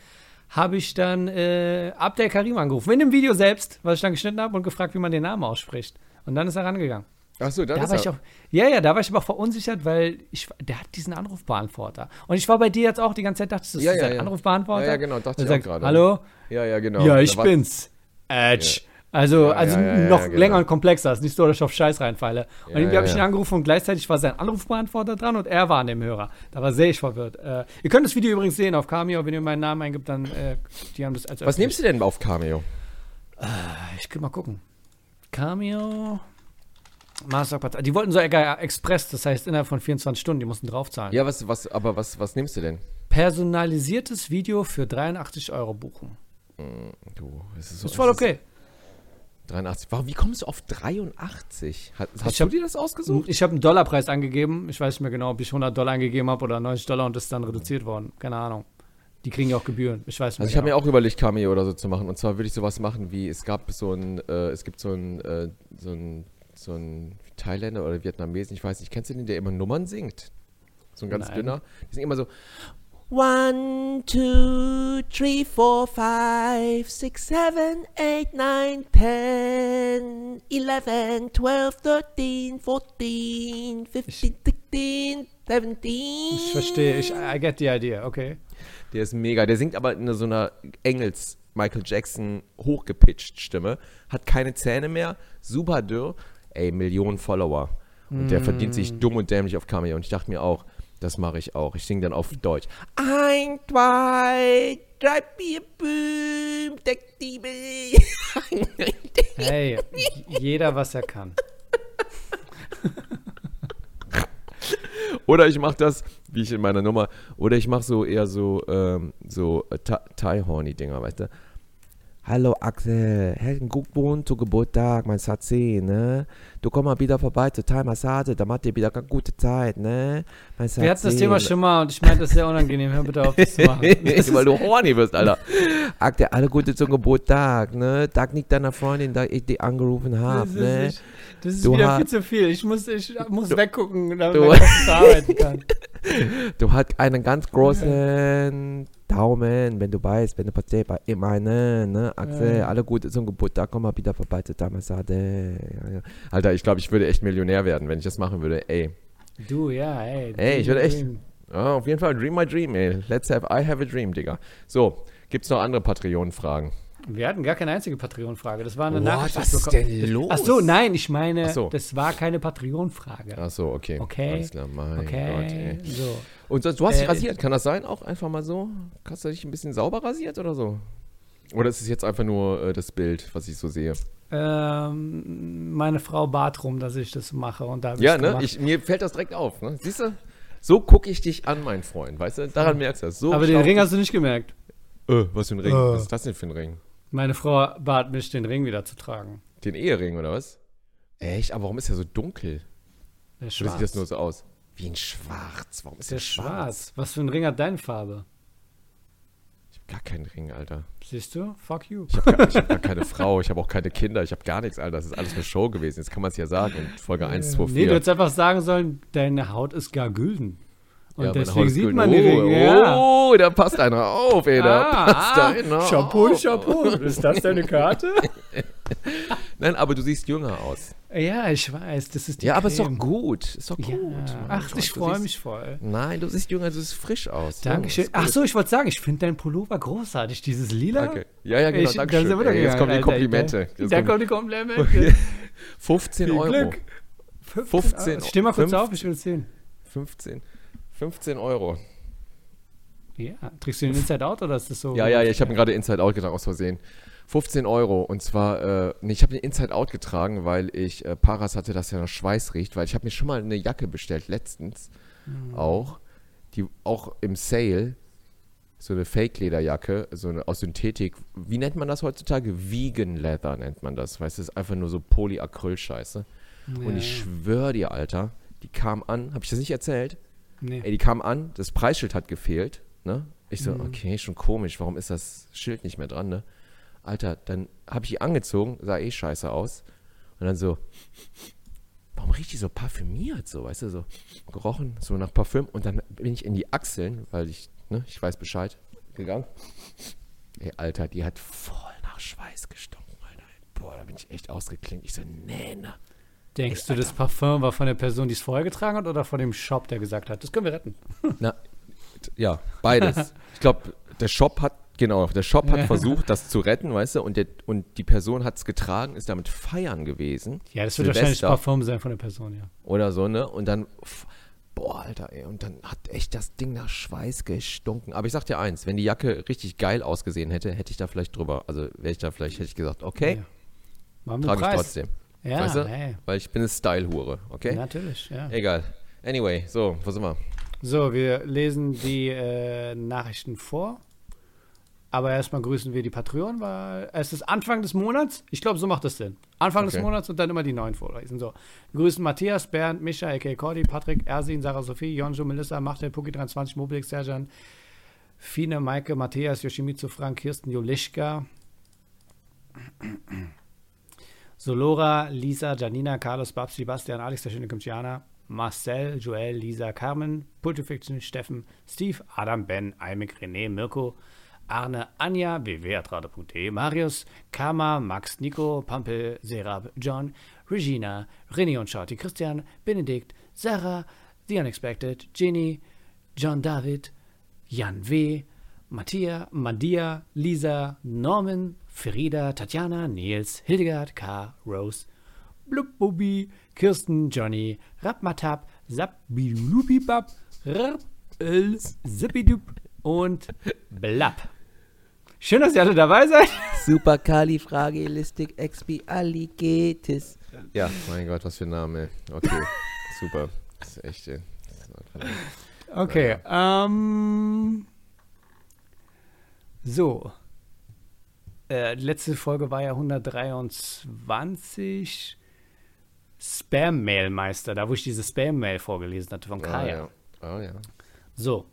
habe ich dann äh, Abdel Karim angerufen. In dem Video selbst, was ich dann geschnitten habe und gefragt, wie man den Namen ausspricht. Und dann ist er rangegangen. Ach so, Da ist war er. ich auch, ja, ja, da war ich aber auch verunsichert, weil ich, der hat diesen Anrufbeantworter. Und ich war bei dir jetzt auch die ganze Zeit, dachte ich, das Ja, ist ja, ein ja. Anrufbeantworter. Ja, ja, genau, dachte ich sagt, gerade. Hallo? Ja, ja, genau. Ja, ich bin's. Edge. Also, Ja, also ja, noch genau. länger und komplexer. ist nicht so, dass ich auf Scheiß reinfalle. Und irgendwie habe ich ihn angerufen und gleichzeitig war sein Anrufbeantworter dran und er war an dem Hörer. Da war sehr ich verwirrt. Äh, ihr könnt das Video übrigens sehen auf Cameo, wenn ihr meinen Namen eingibt, dann äh, die haben das als Was nimmst du denn auf Cameo? Ich kann mal gucken. Cameo. Mastercard. Die wollten so egal, Express, das heißt innerhalb von 24 Stunden, die mussten draufzahlen. Ja, was, was, aber was, was nimmst du denn? Personalisiertes Video für 83 Euro buchen. Du, es ist so. Ist voll okay. 83. Warum, wie kommst du auf 83? Hat, hast Ich du hab- dir das ausgesucht? Ich habe einen Dollarpreis angegeben. Ich weiß nicht mehr genau, ob ich 100 Dollar angegeben habe oder 90 Dollar und das ist dann reduziert worden. Keine Ahnung. Die kriegen ja auch Gebühren. Ich weiß nicht. Also ich habe mir genau. auch überlegt, Cameo oder so zu machen. Und zwar würde ich sowas machen wie, es gab so ein, äh, es gibt so ein, äh, so ein, so ein Thailänder oder Vietnamesen, ich weiß nicht, kennst du den, der immer Nummern singt? So ein ganz Nein. dünner. Die singen immer so One, two, three, four, five, six, seven, eight, nine, ten, eleven, twelve, thirteen, fourteen, fifteen, sixteen, seventeen. Ich verstehe. Ich, I get the idea. Okay. Der ist mega. Der singt aber in so einer Engels Michael Jackson hochgepitcht Stimme, hat keine Zähne mehr, super dürr, ey, Millionen Follower. Und der verdient sich dumm und dämlich auf Cameo. Und ich dachte mir auch, Das mache ich auch. Ich singe dann auf Deutsch. Ein, zwei, drei, vier, fünf, sechs, sieben. Hey, jeder, was er kann. Oder ich mache das, wie ich in meiner Nummer, oder ich mache so eher so, ähm, so äh, Thai- Thai-Horny-Dinger, weißt du? Hallo Axel, herzlichen Glückwunsch zu Geburtstag, mein Satze, ne? Du komm mal wieder vorbei zur Thai-Massage, da macht ihr wieder eine gute Zeit, ne? Mein Wir hatten das Thema schon mal und ich meinte, das ist sehr unangenehm. Hör bitte auf, das zu machen. Das Weil du horny wirst, Alter. Axel, alle Gute zum Geburtstag, ne? Tag nicht deiner Freundin, da ich die angerufen habe, Das ist, ne? nicht- das ist Du wieder viel zu viel. Ich muss, ich muss weggucken, damit du- Kopf verarbeiten kann. Du hast einen ganz großen Daumen, wenn du weißt, wenn du bei immer, ne, ne, Axel, Ja. alle Gute zum Geburtstag, komm mal wieder vorbei zur Damasade. Ja, ja. Alter, ich glaube, ich würde echt Millionär werden, wenn ich das machen würde, ey. Du, ja, ey. Ey, ich würde echt-. Ja, auf jeden Fall, dream my dream, ey. Let's have, I have a dream, Digga. So, gibt's noch andere Patreon-Fragen? Wir hatten gar keine einzige Patreon-Frage. Das war eine What? Nachricht. Was ist denn los? Ach so, nein, ich meine, Ach so. das war keine Patreon-Frage. Ach so, okay. Okay. Alles klar, mein Okay, Gott, so. Und du hast dich Äh, rasiert, kann das sein? Auch einfach mal so? Hast du dich ein bisschen sauber rasiert oder so? Oder ist es jetzt einfach nur äh, das Bild, was ich so sehe? Ähm, meine Frau bat rum, dass ich das mache und da Ja, ne? Ich, mir fällt das direkt auf. Ne? Siehst du? So gucke ich dich an, mein Freund. Weißt du? Daran merkst du das. So Aber den Ring hast du nicht gemerkt. Äh, was für ein Ring? Äh. Was ist das denn für ein Ring? Meine Frau bat mich, den Ring wieder zu tragen. Den Ehering oder was? Echt? Aber warum ist der so dunkel? Der ist Oder schwarz. sieht das nur so aus? Wie ein Schwarz. Warum ist der der schwarz? schwarz. Was für ein Ring hat deine Farbe? Ich habe gar keinen Ring, Alter. Siehst du? Fuck you. Ich habe gar, ich hab gar keine Frau, ich habe auch keine Kinder, ich habe gar nichts, Alter. Das ist alles eine Show gewesen. Jetzt kann man es ja sagen. Und Folge 1, 2, 4. Nee, du hättest einfach sagen sollen, deine Haut ist gar gülden. Und Ja, deswegen sieht man die oh, Ringe. Ja. Oh, da passt einer auf, ey. Da passt ah, einer Chapeau, auf. Chapeau. Ist das deine Karte? Nein, aber du siehst jünger aus. ja, ich weiß, das ist die Ja, aber ist doch Creme. gut. Ist doch Ja. gut. Mein Ach, ich freue mich voll. Nein, du siehst jünger, du siehst frisch aus. Dankeschön. Ja, ist Ach so, ich wollte sagen, ich finde dein Pullover großartig. Dieses Lila. Danke. Ja, ja, genau, Ich, danke da sind schön. wir doch Ey, Jetzt kommen die gegangen, Komplimente. Jetzt Da kommen die Komplimente. 15 Viel Euro. Glück. 15 Ah, Steh mal kurz fünf- auf, ich will es sehen. 15, 15 Euro. Ja, trägst du den Inside Out oder ist das so? Ja, ja, ja, ich habe mir gerade Inside Out getragen, aus Versehen. 15 Euro. Und zwar, äh, nee, ich habe den Inside Out getragen, weil ich äh, Paras hatte, dass er nach Schweiß riecht, weil ich habe mir schon mal eine Jacke bestellt, letztens auch, die auch im Sale, so eine Fake-Lederjacke, so eine aus Synthetik. Wie nennt man das heutzutage? Vegan Leather nennt man das. Weißt du, ist einfach nur so Polyacryl-Scheiße. Und ich schwöre dir, Alter, die kam an, habe ich das nicht erzählt? Nee. Ey, die kam an, das Preisschild hat gefehlt, ne? Ich Mhm. so, okay, schon komisch, warum ist das Schild nicht mehr dran, ne? Alter, dann habe ich die angezogen, sah eh scheiße aus. Und dann so, warum riecht die so parfümiert, so, weißt du, so gerochen, so nach Parfüm. Und dann bin ich in die Achseln, weil ich, ne, ich weiß Bescheid, gegangen. Ey, Alter, die hat voll nach Schweiß gestunken, Alter. Boah, da bin ich echt ausgeklingt. Ich so, nee, ne. Denkst du, das Parfum war von der Person, die es vorher getragen hat, oder von dem Shop, der gesagt hat, das können wir retten? Na, ja, beides. ich glaube, der Shop hat, genau, der Shop hat Ja. versucht, das zu retten, weißt du, und, der, und die Person hat es getragen, ist damit feiern gewesen. Ja, das wird wahrscheinlich Silvester Parfum sein von der Person, ja. Oder so, ne? Und dann, boah, Alter, ey, und dann hat echt das Ding nach Schweiß gestunken. Aber ich sag dir eins, wenn die Jacke richtig geil ausgesehen hätte, hätte ich da vielleicht drüber, also wäre ich da vielleicht, hätte ich gesagt, okay, Ja. Wir trage ich trotzdem. Ja, weißt du? hey, Weil ich bin eine Style-Hure, okay? natürlich, ja. Egal. Anyway, so, wo sind wir? So, wir lesen die äh, Nachrichten vor. Aber erstmal grüßen wir die Patreon, weil es ist Anfang des Monats. Ich glaube, so macht es Sinn. Anfang des Okay. Monats und dann immer die neuen vorlesen. So. Wir grüßen Matthias, Bernd, Mischa, A.K. Cordy, Patrick, Ersin, Sarah Sophie, Jonjo, Melissa, Machtel, Puki23, Mobilix, Serjan, Fine, Maike, Matthias, Yoshimitsu, Frank, Kirsten, Jolischka, Solora, Lisa, Janina, Carlos, Babs, Sebastian, Alex, der schöne Kimchiana, Marcel, Joel, Lisa, Carmen, Pultifiction, Steffen, Steve, Adam, Ben, Almik, René, Mirko, Arne, Anja, www.atrade.de, Marius, Kama, Max, Nico, Pampel, Serab, John, Regina, René und Shorty, Christian, Benedikt, Sarah, The Unexpected, Ginny, John David, Jan W., Mattia, Madia, Lisa, Norman, Ferida, Tatjana, Nils, Hildegard, K., Rose, Blub Bubi, Kirsten, Johnny, Rapmatap, Sapbilubibab, R, L, Zippidup und Blab. Schön, dass ihr alle dabei seid. Supercalifragilisticexpialidocious. Ja, mein Gott, was für ein Name. ey. Okay, super. Das ist echt, ey. Das ist verdammt. Okay, ähm. So. Äh, letzte Folge war ja 123. Spam-Mail-Meister, da wo ich diese Spam-Mail vorgelesen hatte von Ah, Kaya. ja. Ah, ja. So.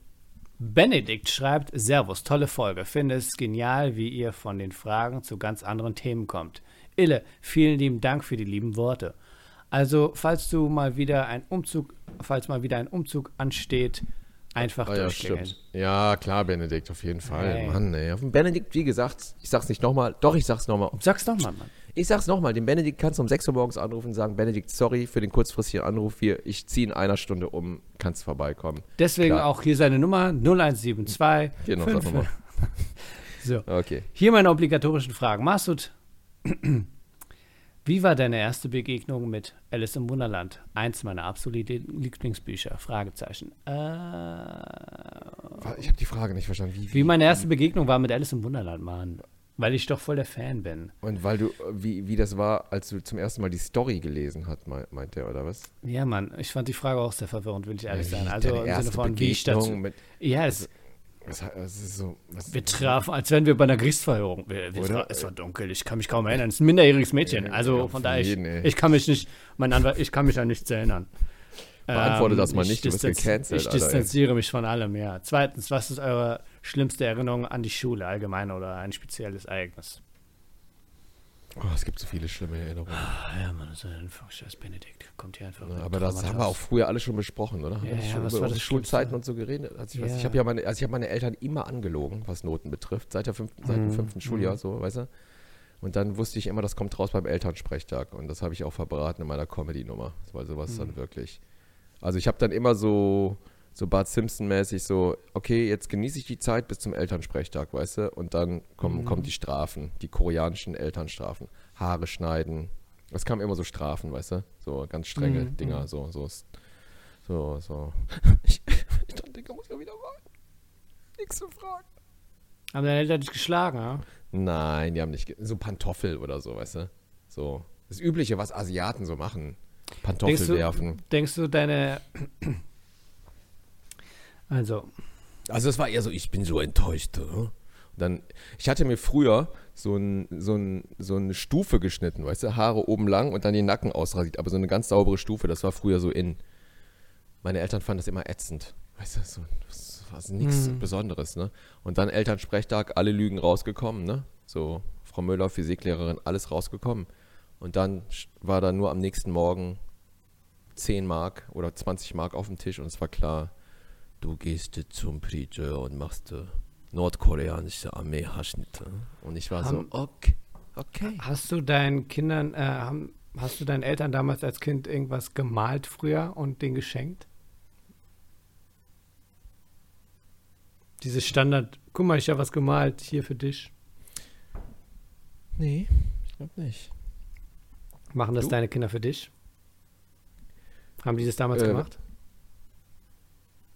Benedikt schreibt: Servus, tolle Folge. Finde es genial, wie ihr von den Fragen zu ganz anderen Themen kommt. Ille, vielen lieben Dank für die lieben Worte. Also, falls du mal wieder ein Umzug, falls mal wieder ein Umzug ansteht, einfach Ah, ja, stimmt. Ja, klar, Benedikt, auf jeden Fall. Hey. Mann, ey. Auf den Benedikt, wie gesagt, ich sag's nicht nochmal. Doch, ich sag's nochmal. Sag's doch mal, Mann. Ich sag's nochmal. Den Benedikt kannst du um 6 Uhr morgens anrufen und sagen: Benedikt, sorry für den kurzfristigen Anruf hier. Ich ziehe in einer Stunde um. Kannst vorbeikommen. Deswegen Klar. auch hier seine Nummer 0172. Genau, sag 5. nochmal. So. Okay. Hier meine obligatorischen Fragen. Masud, wie war deine erste Begegnung mit Alice im Wunderland? Eins meiner absoluten Lieblingsbücher. Fragezeichen. Äh, Ich habe die Frage nicht verstanden. Wie, wie meine erste Begegnung war mit Alice im Wunderland, Mann. Weil ich doch voll der Fan bin. Und weil du, wie, wie das war, als du zum ersten Mal die Story gelesen hast, mei- meint der, oder was? Ja, Mann, ich fand die Frage auch sehr verwirrend, will ich ehrlich Wie sein. Also im Sinne von, wie ich dazu. Begegnung mit, Ja, es, was, was ist so, wir trafen, als wären wir bei einer Gerichtsverhörung. Wir, wir, Oder? es war dunkel, ich kann mich kaum erinnern. Es ist ein minderjähriges Mädchen. Also von daher, ich, ich kann mich nicht, mein Anwalt, ich kann mich an nichts erinnern. Beantworte das mal ich nicht, du distanz- gecancelt, Ich Alter, distanziere mich von allem, ja. Zweitens, was ist eure schlimmste Erinnerung an die Schule allgemein oder ein spezielles Ereignis? oh, es gibt so viele schlimme Erinnerungen. Ah, ja, Mann, das ist einfach scheiß Benedikt. Kommt hier einfach. Mit aber das haben wir auch früher alle schon besprochen, oder? Ja, ja, schon was über war das Schulzeiten und so geredet? Also ich, Ja. ich habe ja meine, also ich habe meine Eltern immer angelogen, was Noten betrifft, seit, der fünften, seit dem Mhm, fünften Schuljahr, so, weißt du? Und dann wusste ich immer, das kommt raus beim Elternsprechtag. Und das habe ich auch verbraten in meiner Comedy-Nummer, weil sowas Mhm. dann wirklich. Also ich habe dann immer so, so Bart Simpson-mäßig so, okay, jetzt genieße ich die Zeit bis zum Elternsprechtag, weißt du? Und dann kommen, Mhm. kommen die Strafen, die koreanischen Elternstrafen. Haare schneiden. Es kamen immer so Strafen, weißt du? So ganz strenge Mhm, Dinger, mhm. so, so, so, so. Ich, ich dachte, Digga, muss ja wieder rein. Nächste Frage. Haben deine Eltern dich geschlagen, ja? Nein, die haben nicht, so Pantoffel oder so, weißt du? So, das Übliche, was Asiaten so machen. Pantoffel Denkst du, werfen. denkst du, deine. Also, Also es war eher so, ich bin so enttäuscht. ne? Dann, ich hatte mir früher so, ein, so, ein, so eine Stufe geschnitten, weißt du, Haare oben lang und dann den Nacken ausrasiert, aber so eine ganz saubere Stufe, das war früher so in. Meine Eltern fanden das immer ätzend, weißt du, so, das war so nichts Hm. Besonderes, ne? Und dann Elternsprechtag, alle Lügen rausgekommen, ne? So, Frau Müller, Physiklehrerin, alles rausgekommen. Und dann war da nur am nächsten Morgen 10 Mark oder 20 Mark auf dem Tisch und es war klar, du gehst zum Preacher und machst äh, nordkoreanische Armeehaarschnitte. Und ich war Haben- so, okay, okay. hast du deinen Kindern, äh, haben, hast du deinen Eltern damals als Kind irgendwas gemalt früher und denen geschenkt? Dieses Standard, guck mal, ich habe was gemalt, hier für dich. Nee, ich glaube nicht. Machen das Du? deine Kinder für dich? Haben die das damals Äh, gemacht?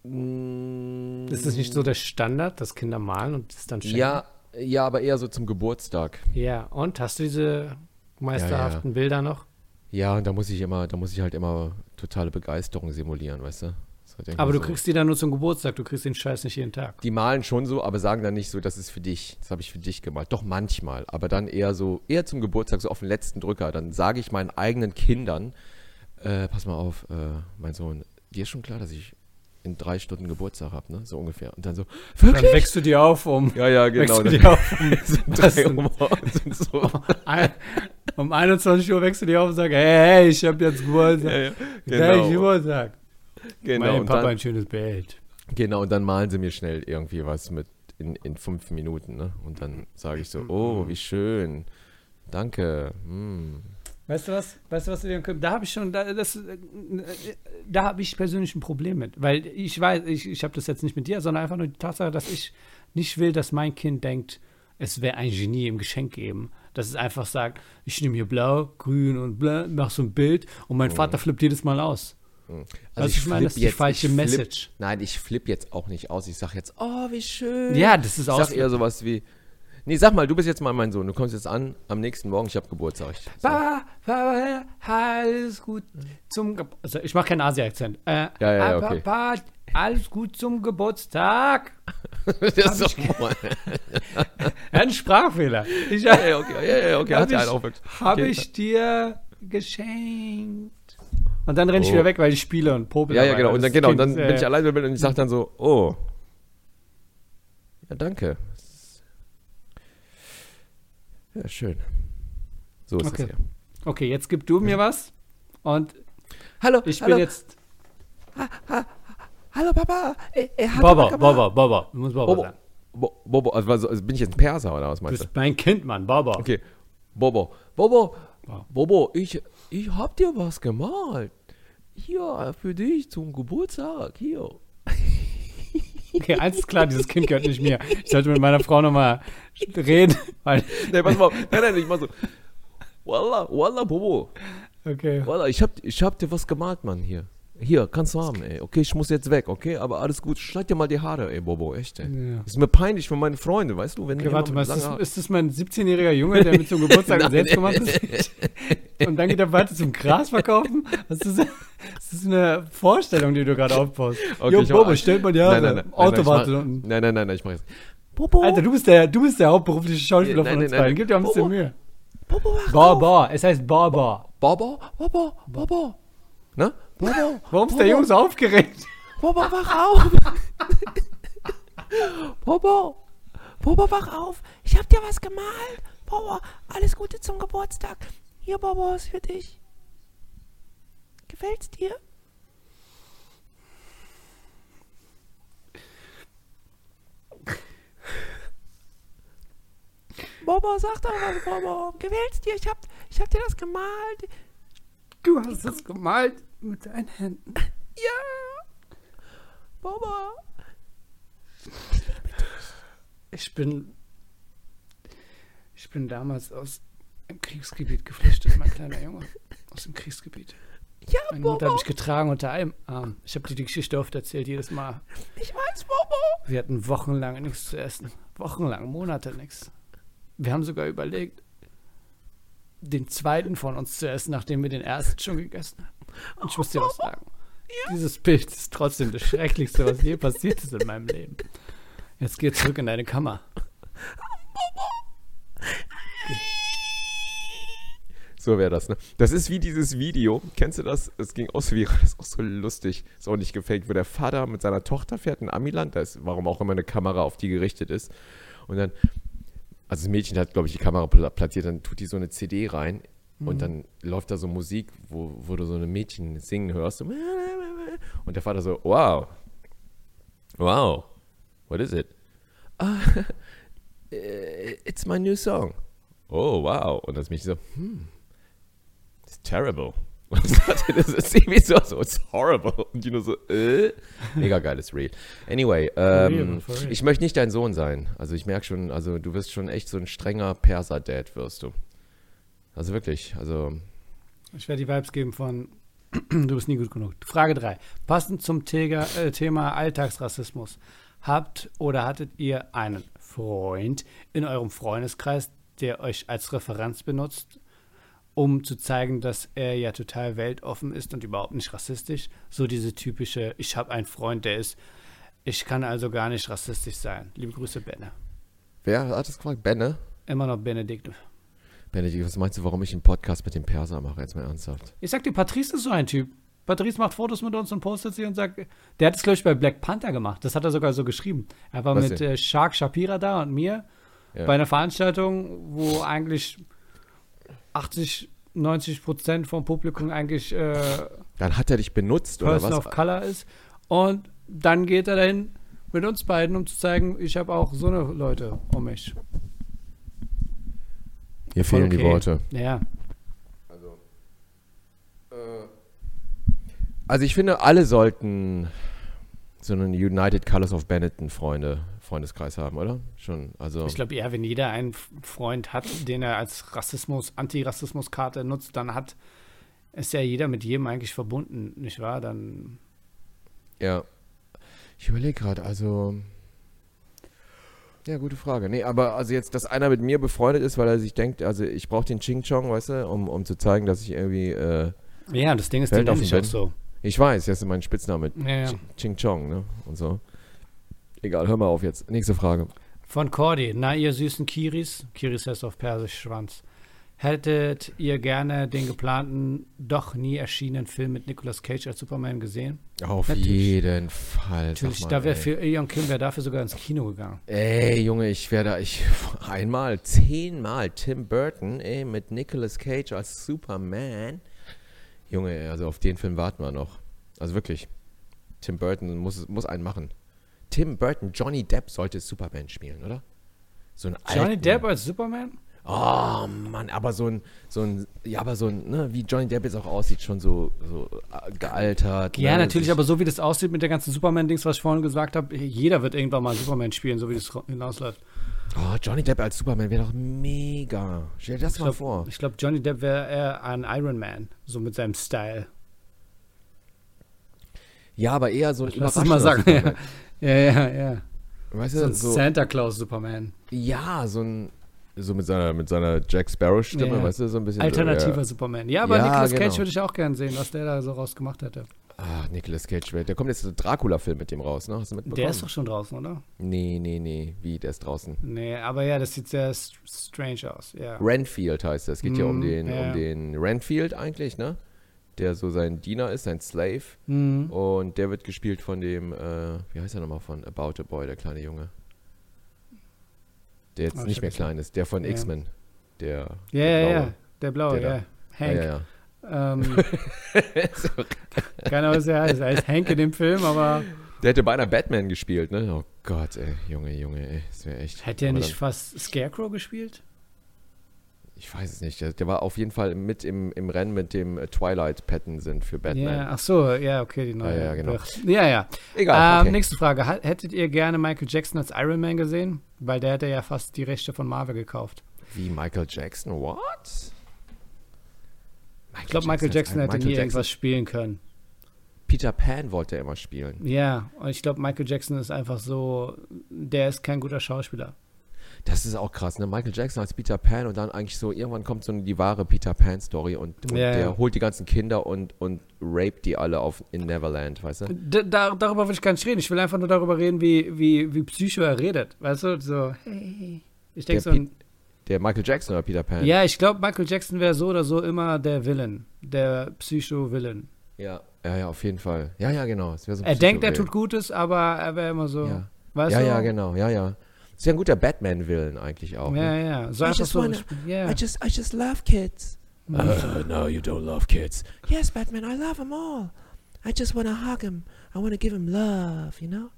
Ist das nicht so der Standard, dass Kinder malen und das dann schenken? Ja, ja, aber eher so zum Geburtstag. Ja, und hast du diese meisterhaften Bilder noch? Ja, und da muss ich immer, da muss ich halt immer totale Begeisterung simulieren, weißt du? Aber du so. kriegst die dann nur zum Geburtstag, du kriegst den Scheiß nicht jeden Tag. Die malen schon so, aber sagen dann nicht so, das ist für dich. Das habe ich für dich gemalt. Doch manchmal, aber dann eher so, eher zum Geburtstag, so auf den letzten Drücker. Dann sage ich meinen eigenen Kindern, äh, pass mal auf, äh, mein Sohn, dir ist schon klar, dass ich in drei Stunden Geburtstag habe, ne? So ungefähr. Und dann so, Dann wirklich? wächst du dir auf um, Ja, ja, genau. wächst du Dann dir auf um, drei denn? um, sind so. um 21 Uhr wächst du dir auf und sagst, hey, hey ich habe jetzt Geburtstag. Ja, ja, Hey, ich genau. Geburtstag. genau. mein Und Papa dann, ein schönes Bild. Genau, und dann malen sie mir schnell irgendwie was mit in, in fünf Minuten, ne? Und dann sage ich so, oh, wie schön. Danke. Hm. Weißt du was? Weißt du was? Da habe ich schon, da, das, äh, da habe ich persönlich ein Problem mit, weil ich weiß, ich, ich habe das jetzt nicht mit dir, sondern einfach nur die Tatsache, dass ich nicht will, dass mein Kind denkt, es wäre ein Genie im Geschenk geben. Dass es einfach sagt, ich nehme hier blau, grün und blau, mach so ein Bild und mein Vater flippt jedes Mal aus. Was ich meine, das ist die falsche ich flipp- Message. Nein, ich flippe jetzt auch nicht aus. Ich sag jetzt, oh, wie schön. Ja, das ist Ich auch. sag eher sowas wie, nee, sag mal, du bist jetzt mal mein Sohn. Du kommst jetzt an, am nächsten Morgen, ich habe Geburtstag. So. Ba, ba, alles gut zum Ge Also ich mache keinen Asi-Akzent. Äh, Ja, ja, ja, okay. ba, alles gut zum Geburtstag. das ist doch mal. Einen Sprachfehler. Ich Ja, ja, okay, ja, ja, okay, hat ich- auch wirklich. habe Okay. ich dir geschenkt. Und dann renne ich Oh. wieder weg, weil ich spiele und popel. Ja, ja, genau. Und dann, genau, und dann bin äh, ich alleine mit und ich sag dann so, oh. Ja, danke. Ja, schön. So ist Okay. es ja. Okay, jetzt gib du mir was. Und Hallo, ich hallo, bin jetzt. hallo Papa. Er, er hat Baba. Baba, Baba. Du musst Baba Bobo, sagen. Bo- Bobo, also, also also bin ich jetzt ein Perser oder was Du meinst du? bist mein Kind, Mann. Baba. Okay. Bobo, Bobo. Bobo, ich, ich hab dir was gemalt. Hier, für dich zum Geburtstag, hier. Okay, eins ist klar, dieses Kind gehört nicht mir. Ich sollte mit meiner Frau nochmal reden, weil. Nee, pass mal, auf. nein, nein, ich mach so. Wallah, Wallah, Bobo. Okay. Wallah, ich hab, ich hab dir was gemalt, Mann, hier. Hier, kannst du haben, ey. Okay, ich muss jetzt weg, okay? Aber alles gut. Schneid dir mal die Haare, ey, Bobo, echt, ey. Ja. Ist mir peinlich für meine Freunde, weißt du? Wenn Okay, warte mal, ist das, ist das mein 17-jähriger Junge, der mit zum Geburtstag ein Nein. selbstgemachtes Und dann geht er weiter zum Gras verkaufen? Was ist das? Das ist eine Vorstellung, die du gerade aufbaust. Okay, Jo, ich Bobo, mach- stell mal die Haare. Nein, nein, nein. Auto nein, unten. nein, nein, nein, nein, ich mach jetzt. Bobo, Alter, du bist der, du bist der hauptberufliche Schauspieler Nein, von uns nein, beiden. Gib dir ein bisschen Bobo. Mühe. Bobo. Bar. Es heißt Bar. Bobo, Bobo, Bobo. Ne? Bobo, Warum ist der so aufgeregt? Bobo, wach auf. Bobo, Bobo, wach auf. Ich hab dir was gemalt. Bobo, alles Gute zum Geburtstag. Hier, Bobo, ist für dich. Gefällt's dir? Bobo, sag doch was, Bobo. Gefällt's dir? Ich hab, ich hab dir das gemalt. Du hast es gemalt mit deinen Händen. Ja. Bobo. Ich bin. Ich bin damals aus dem Kriegsgebiet geflüchtet, mein kleiner Junge. Aus dem Kriegsgebiet. Ja, Meine Mutter Bobo. habe ich getragen unter einem Arm. Ich habe dir die Geschichte oft erzählt, jedes Mal. Ich weiß, Bobo. Wir hatten wochenlang nichts zu essen. Wochenlang, Monate nichts. Wir haben sogar überlegt, den zweiten von uns zu essen, nachdem wir den ersten schon gegessen haben. Und ich muss dir was sagen. Dieses Bild ist trotzdem das Schrecklichste, was je passiert ist in meinem Leben. Jetzt geh zurück in deine Kammer. So wäre das, ne? Das ist wie dieses Video. Kennst du das? Es ging so viral. Das ist auch so lustig. Ist auch nicht gefaked, wo der Vater mit seiner Tochter fährt in Amiland. Da ist, warum auch immer eine Kamera auf die gerichtet ist. Und dann, also das Mädchen hat, glaube ich, die Kamera pla- platziert, dann tut die so eine CD rein. Und dann läuft da so Musik, wo, wo du so eine Mädchen singen hörst. So, und der Vater so, wow. Wow. What is it? Eh, it's my new song. Oh, wow. Und das Mädchen so, hm, it's terrible. Und das hat- das ist irgendwie so, so, it's horrible. Und die nur so, äh. Mega geiles Reel. Anyway, real, ähm, for real. ich möchte nicht dein Sohn sein. Also ich merke schon, also du wirst schon echt so ein strenger Perser-Dad wirst du. Also wirklich, also Ich werde die Vibes geben von Du bist nie gut genug. Frage 3. Passend zum Tega, äh, Thema Alltagsrassismus. Habt oder hattet ihr einen Freund in eurem Freundeskreis, der euch als Referenz benutzt, um zu zeigen, dass er ja total weltoffen ist und überhaupt nicht rassistisch? So diese typische, ich habe einen Freund, der ist, ich kann also gar nicht rassistisch sein. Liebe Grüße, Benne. wer hat das gefragt? Benne? Immer noch Benedikt. Benedikt, was meinst du, warum ich einen Podcast mit dem Perser mache? Jetzt mal ernsthaft. Ich sag dir, Patrice ist so ein Typ. Patrice macht Fotos mit uns und postet sie und sagt, der hat es, glaube ich, bei Black Panther gemacht. Das hat er sogar so geschrieben. Er war Was mit äh, Shark Shapira da und mir Ja. bei einer Veranstaltung, wo eigentlich 80, 90 Prozent vom Publikum eigentlich äh, Dann hat er dich benutzt oder Person was? of Color ist. Und dann geht er dahin mit uns beiden, um zu zeigen, ich habe auch so eine Leute um mich. Hier Voll fehlen die okay. Worte. Ja. Also ich finde, alle sollten so einen United Colors of Benetton Freunde, Freundeskreis haben, oder? Schon, also Ich glaube eher, wenn jeder einen Freund hat, den er als Rassismus, Antirassismus-Karte nutzt, dann hat ist ja jeder mit jedem eigentlich verbunden, nicht wahr? Dann Ja. Ich überlege gerade, also. Ja, gute Frage. Nee, aber also jetzt, dass einer mit mir befreundet ist, weil er sich denkt, also ich brauche den Ching Chong, weißt du, um, um zu zeigen, dass ich irgendwie. Äh, ja, das Ding ist, den ich auch so. ich weiß, das ist mein Spitzname. Ja, ja. Ch- Ching Chong, ne? Und so. Egal, hör mal auf jetzt. Nächste Frage. Von Cordy. Na, ihr süßen Kiris, Kiris heißt auf Persisch Schwanz. Hättet ihr gerne den geplanten, doch nie erschienenen Film mit Nicolas Cage als Superman gesehen? Auf Natürlich. jeden Fall. Natürlich, mal, da wäre für Ion Kim wäre dafür sogar ins Kino gegangen. Ey, Junge, ich werde da, ich, einmal, zehnmal Tim Burton, ey, mit Nicolas Cage als Superman. Junge, also auf den Film warten wir noch. Also wirklich, Tim Burton muss, muss einen machen. Tim Burton, Johnny Depp sollte Superman spielen, oder? So ein Johnny alten- Depp als Superman? Oh Mann, aber so ein, so ein, ja, aber so ein, ne, wie Johnny Depp jetzt auch aussieht, schon so, so äh, gealtert. Ja, ne, natürlich, aber so wie das aussieht mit der ganzen Superman-Dings, was ich vorhin gesagt habe, jeder wird irgendwann mal Superman spielen, so wie das hinausläuft. Oh, Johnny Depp als Superman wäre doch mega. Stell dir das Ich mal glaub- vor. Ich glaube, Johnny Depp wäre eher ein Iron Man, so mit seinem Style. Ja, aber eher so ein Lass es mal sagen. Ja, Superman. ja, ja. Weißt So du, ein so, Santa Claus Superman. ja, so ein, so mit seiner, mit seiner Jack Sparrow-Stimme, Ja. weißt du, so ein bisschen. Alternativer So, ja. Superman. Ja, aber Ja, Nicolas Cage genau. würde ich auch gerne sehen, was der da so rausgemacht hätte. Ah, Nicolas Cage, der kommt jetzt der Dracula-Film mit dem raus, ne? Hast du mitbekommen? Der ist doch schon draußen, oder? Nee, nee, nee, wie, der ist draußen. Nee, aber ja, das sieht sehr st- strange aus. Ja. Renfield heißt das. Es geht ja um Mm, den, ja. um den Renfield eigentlich, ne? Der so sein Diener ist, sein Slave. Mhm. Und der wird gespielt von dem, äh, wie heißt er nochmal, von About a Boy, der kleine Junge. Der jetzt Oh, ich nicht mehr klein ist, der von Ja. X-Men. Der. Ja, der ja, Blaue. ja. Der blaue, Der ja. Hank. Ja, ja, ja. Ähm, keine Ahnung, was er heißt. Er heißt Hank in dem Film, aber Der hätte beinahe Batman gespielt, ne? Oh Gott, ey, Junge, Junge, ey, das wäre echt. hätte er nicht fast Scarecrow gespielt? Ich weiß es nicht. Der, der war auf jeden Fall mit im, im Rennen mit dem äh, Twilight Pattinson für Ja, Batman. ach so, ja, okay, die neue. Ja, ja, genau. Ja, ja. Egal. Ähm, okay. Nächste Frage. Hättet ihr gerne Michael Jackson als Iron Man gesehen? Weil der hätte ja fast die Rechte von Marvel gekauft. Wie Michael Jackson? What? Ich glaube, Michael Jackson hätte Michael nie irgendwas spielen können. Peter Pan wollte er immer spielen. Ja, und ich glaube, Michael Jackson ist einfach so, der ist kein guter Schauspieler. Das ist auch krass, ne? Michael Jackson als Peter Pan und dann eigentlich so, irgendwann kommt so die wahre Peter Pan-Story und, und Ja, der holt die ganzen Kinder und, und raped die alle auf in Neverland, weißt du? D da, darüber will ich gar nicht reden. Ich will einfach nur darüber reden, wie, wie, wie Psycho er redet. Weißt du, so, hey. Ich denke so, Der ein, Der Michael Jackson oder Peter Pan? ja, ich glaube, Michael Jackson wäre so oder so immer der Villain, der Psycho-Villain. Ja, ja, ja, auf jeden Fall. Ja, ja, genau. So Er denkt, er tut Gutes, aber er wäre immer so, Ja, weißt ja, du? ja, genau, ja, ja. Ist ja ein guter Batman-Villain eigentlich auch. Ja, ne? ja, so I einfach just so. wanna- ja. I just, I just love kids. Uh, no, you don't love kids. Yes, Batman, I love them all. I just want to hug him. I want to give him love, you know?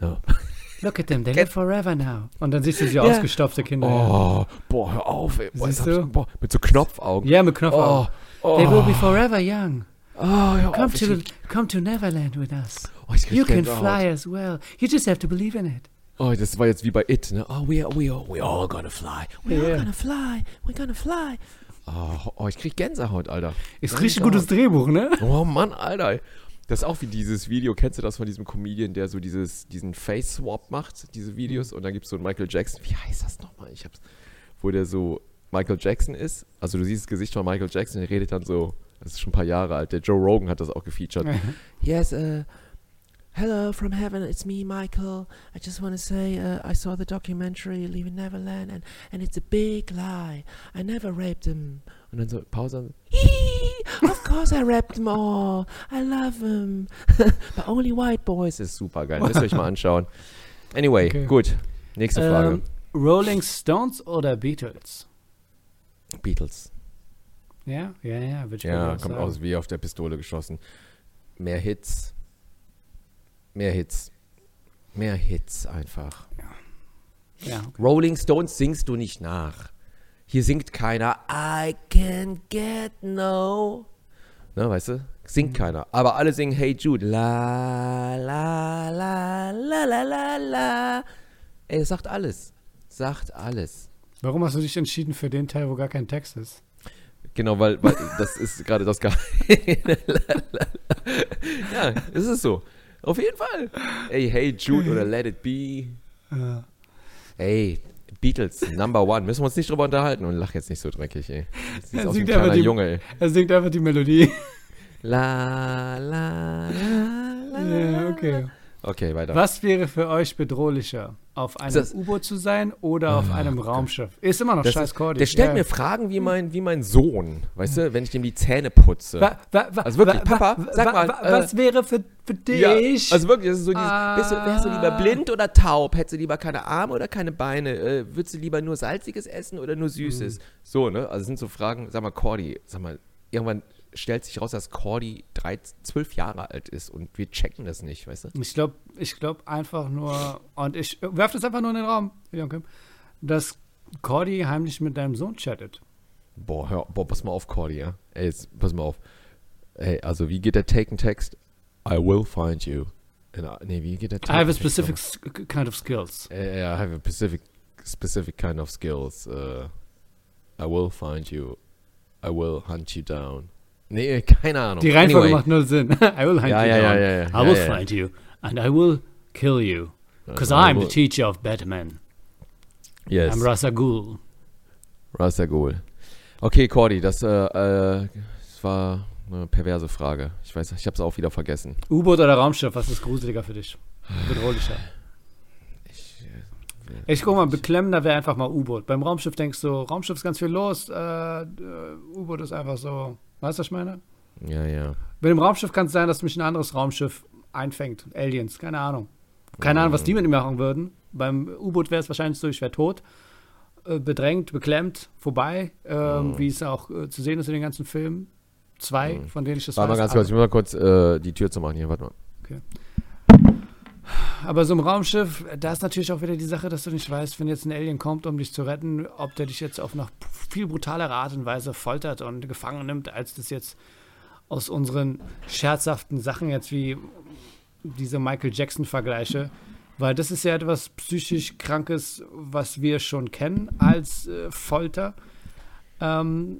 No. Look at them, they live forever now. Und dann siehst du sie Ja. ausgestopfte Kinder. Oh, boah, hör auf, ey. Boah, Siehst du? ich, boah, mit so Knopfaugen. Ja, mit Knopf Oh, oh, They will be forever young. oh, hör Come auf, ich to, krieg- come to Neverland with us. oh, ich You can fly as well. You just have to believe in it. Oh, das war jetzt wie bei It, ne? Oh, we are, we are, we all gonna fly. We're Yeah. all gonna fly. We're gonna fly. Oh, oh ich krieg Gänsehaut, Alter. Ist Gänsehaut. richtig gutes Drehbuch, ne? Oh Mann, Alter. Das ist auch wie dieses Video, kennst du das von diesem Comedian, der so dieses, diesen Face-Swap macht, diese Videos, und dann gibt es so einen Michael Jackson, wie heißt das nochmal? Ich hab's, wo der so Michael Jackson ist, also du siehst das Gesicht von Michael Jackson, der redet dann so, das ist schon ein paar Jahre alt, der Joe Rogan hat das auch gefeatured. Yes, uh, hello from heaven. It's me, Michael. I just want to say uh, I saw the documentary Leaving Neverland, and, and it's a big lie. I never raped him. Und dann so Pause, Hee, of course I raped them all. I love them. but only white boys. das ist super geil, müsst ihr euch mal anschauen. Anyway, Okay. gut, nächste Frage. Ähm, Rolling Stones oder Beatles? Beatles. Ja, ja, ja, Ja, kommt sagen. aus wie auf der Pistole geschossen. Mehr Hits. Mehr Hits. Mehr Hits einfach. Ja, okay. Rolling Stones singst du nicht nach. Hier singt keiner I can get no. Ne, weißt du? Singt keiner. Aber alle singen Hey Jude. La, la, la, la, la, la, la. Ey, sagt alles. Sagt alles. Warum hast du dich entschieden für den Teil, wo gar kein Text ist? Genau, weil, weil das ist gerade das Geheimnis. ja, es ist so. Auf jeden Fall. Ey, hey Jude oder Let It Be. Ja. Ey, Beatles, Number One. Müssen wir uns nicht drüber unterhalten und lach jetzt nicht so dreckig, ey. Das Er ist singt ein einfach die- Junge, ey. Er singt einfach die Melodie. La, la, la, la. Ja, okay. Okay, weiter. Was wäre für euch bedrohlicher? Auf einem U-Boot zu sein oder auf einem Raumschiff? Ist immer noch Das scheiß Cordy. der stellt Ja. mir Fragen wie mein, wie mein Sohn, weißt du, wenn ich dem die Zähne putze. Wa- wa- wa- Also wirklich, Papa, sag mal, äh, was wäre für, für dich? Ja, also wirklich, das ist so dieses, Ah. bist du, wärst du lieber blind oder taub? Hättest du lieber keine Arme oder keine Beine? Äh, würdest du lieber nur salziges essen oder nur süßes? Mhm. So, ne? Also es sind so Fragen, sag mal, Cordy, sag mal, irgendwann stellt sich raus, dass Cordy drei, zwölf Jahre alt ist und wir checken das nicht, weißt du? ich glaube ich glaub einfach nur, und ich werfe das einfach nur in den Raum, Joachim, dass Cordy heimlich mit deinem Sohn chattet. Boah, hör, boah, pass mal auf, Cordy, ja? Ey, jetzt, pass mal auf. Ey, also wie geht der Taken-Text? I will find you. In a- Nee, wie geht der I have a specific nochmal? kind of skills. Äh, I have a specific, specific kind of skills. Uh, I will find you. I will hunt you down. Nee, keine Ahnung. Die Reihenfolge Anyway. macht null Sinn. I will hunt Ja, you ja, down. ja, ja. I will find you and I will kill you. Because I I'm will- the teacher of Batman. Yes. I'm Rasa Ghul. Rasagul. Okay, Cordy, das, äh, äh, das war eine perverse Frage. Ich weiß, ich habe es auch wieder vergessen. U-Boot oder Raumschiff, was ist gruseliger für dich? Bedrohlicher. Ich guck mal, beklemmender wäre einfach mal U-Boot. Beim Raumschiff denkst du, Raumschiff ist ganz viel los, äh, äh, U-Boot ist einfach so, weißt du, was ich meine? Ja, ja. Bei dem Raumschiff kann es sein, dass mich ein anderes Raumschiff einfängt. Aliens, keine Ahnung. Keine Ahnung, was die mit mir machen würden. Beim U-Boot wäre es wahrscheinlich so, ich wäre tot, äh, bedrängt, beklemmt, vorbei, ähm, wie es auch äh, zu sehen ist in den ganzen Filmen. Zwei, von denen ich das Warte mal weiß. ganz kurz, ich muss mal kurz äh, die Tür zu machen hier. Warte mal. Aber so im Raumschiff, da ist natürlich auch wieder die Sache, dass du nicht weißt, wenn jetzt ein Alien kommt, um dich zu retten, ob der dich jetzt auf noch viel brutalere Art und Weise foltert und gefangen nimmt, als das jetzt aus unseren scherzhaften Sachen jetzt wie diese Michael Jackson-Vergleiche. Weil das ist ja etwas psychisch Krankes, was wir schon kennen als äh, Folter. Ähm,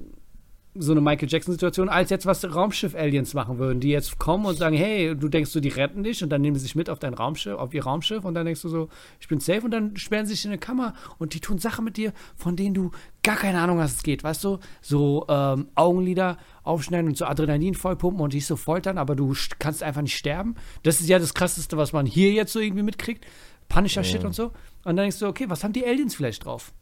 so eine Michael Jackson-Situation, als jetzt was Raumschiff-Aliens machen würden, die jetzt kommen und sagen, hey, du denkst so, die retten dich und dann nehmen sie sich mit auf dein Raumschiff, auf ihr Raumschiff und dann denkst du so, ich bin safe und dann sperren sie sich in eine Kammer und die tun Sachen mit dir, von denen du gar keine Ahnung hast, es geht, weißt du? So ähm, Augenlider aufschneiden und so Adrenalin vollpumpen und dich so foltern, aber du st- kannst einfach nicht sterben. Das ist ja das Krasseste, was man hier jetzt so irgendwie mitkriegt. Punisher-Shit und so. Und dann denkst du, okay, was haben die Aliens vielleicht drauf?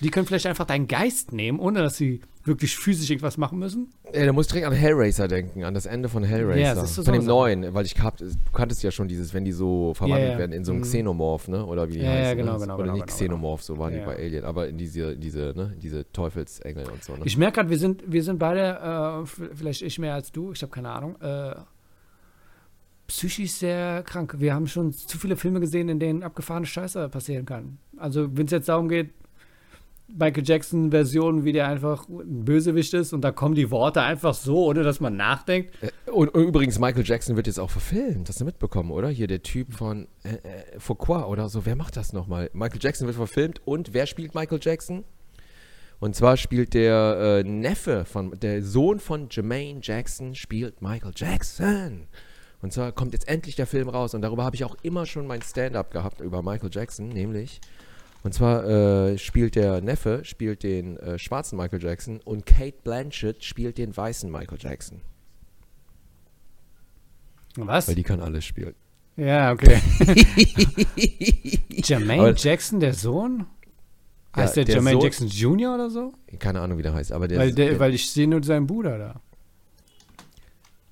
Die können vielleicht einfach deinen Geist nehmen, ohne dass sie wirklich physisch irgendwas machen müssen. Ey, da muss ich direkt an Hellraiser denken, an das Ende von Hellraiser. Ja, das ist so von dem so neuen, weil ich hab, du kanntest ja schon dieses, wenn die so verwandelt Ja, ja. werden in so einen Mhm. Xenomorph, ne? Oder wie die Ja, ja, heißen. genau, ne? genau, Oder genau, nicht genau, Xenomorph, so waren Ja, die bei Alien, aber in diese, diese, ne? diese Teufelsengel und so, ne? Ich merke gerade, wir sind, wir sind beide, äh, vielleicht ich mehr als du, ich habe keine Ahnung, äh, psychisch sehr krank. Wir haben schon zu viele Filme gesehen, in denen abgefahrene Scheiße passieren kann. Also, wenn es jetzt darum geht, Michael Jackson-Version, wie der einfach ein Bösewicht ist und da kommen die Worte einfach so, ohne dass man nachdenkt. Äh, Und, und übrigens, Michael Jackson wird jetzt auch verfilmt. Hast du mitbekommen, oder? Hier der Typ von äh, äh, Foucault oder so. Wer macht das nochmal? Michael Jackson wird verfilmt und wer spielt Michael Jackson? Und zwar spielt der äh, Neffe von, der Sohn von Jermaine Jackson spielt Michael Jackson. Und zwar kommt jetzt endlich der Film raus und darüber habe ich auch immer schon mein Stand-up gehabt über Michael Jackson, nämlich und zwar äh, spielt der Neffe spielt den äh, schwarzen Michael Jackson und Kate Blanchett spielt den weißen Michael Jackson. Was? Weil die kann alles spielen. Ja, okay. Jermaine Aber- Jackson, der Sohn? Ja, Heißt der, der Jermaine Sohn- Jackson Jr. oder so? Keine Ahnung, wie der heißt, aber der, Weil, der, der weil ich sehe nur seinen Bruder da.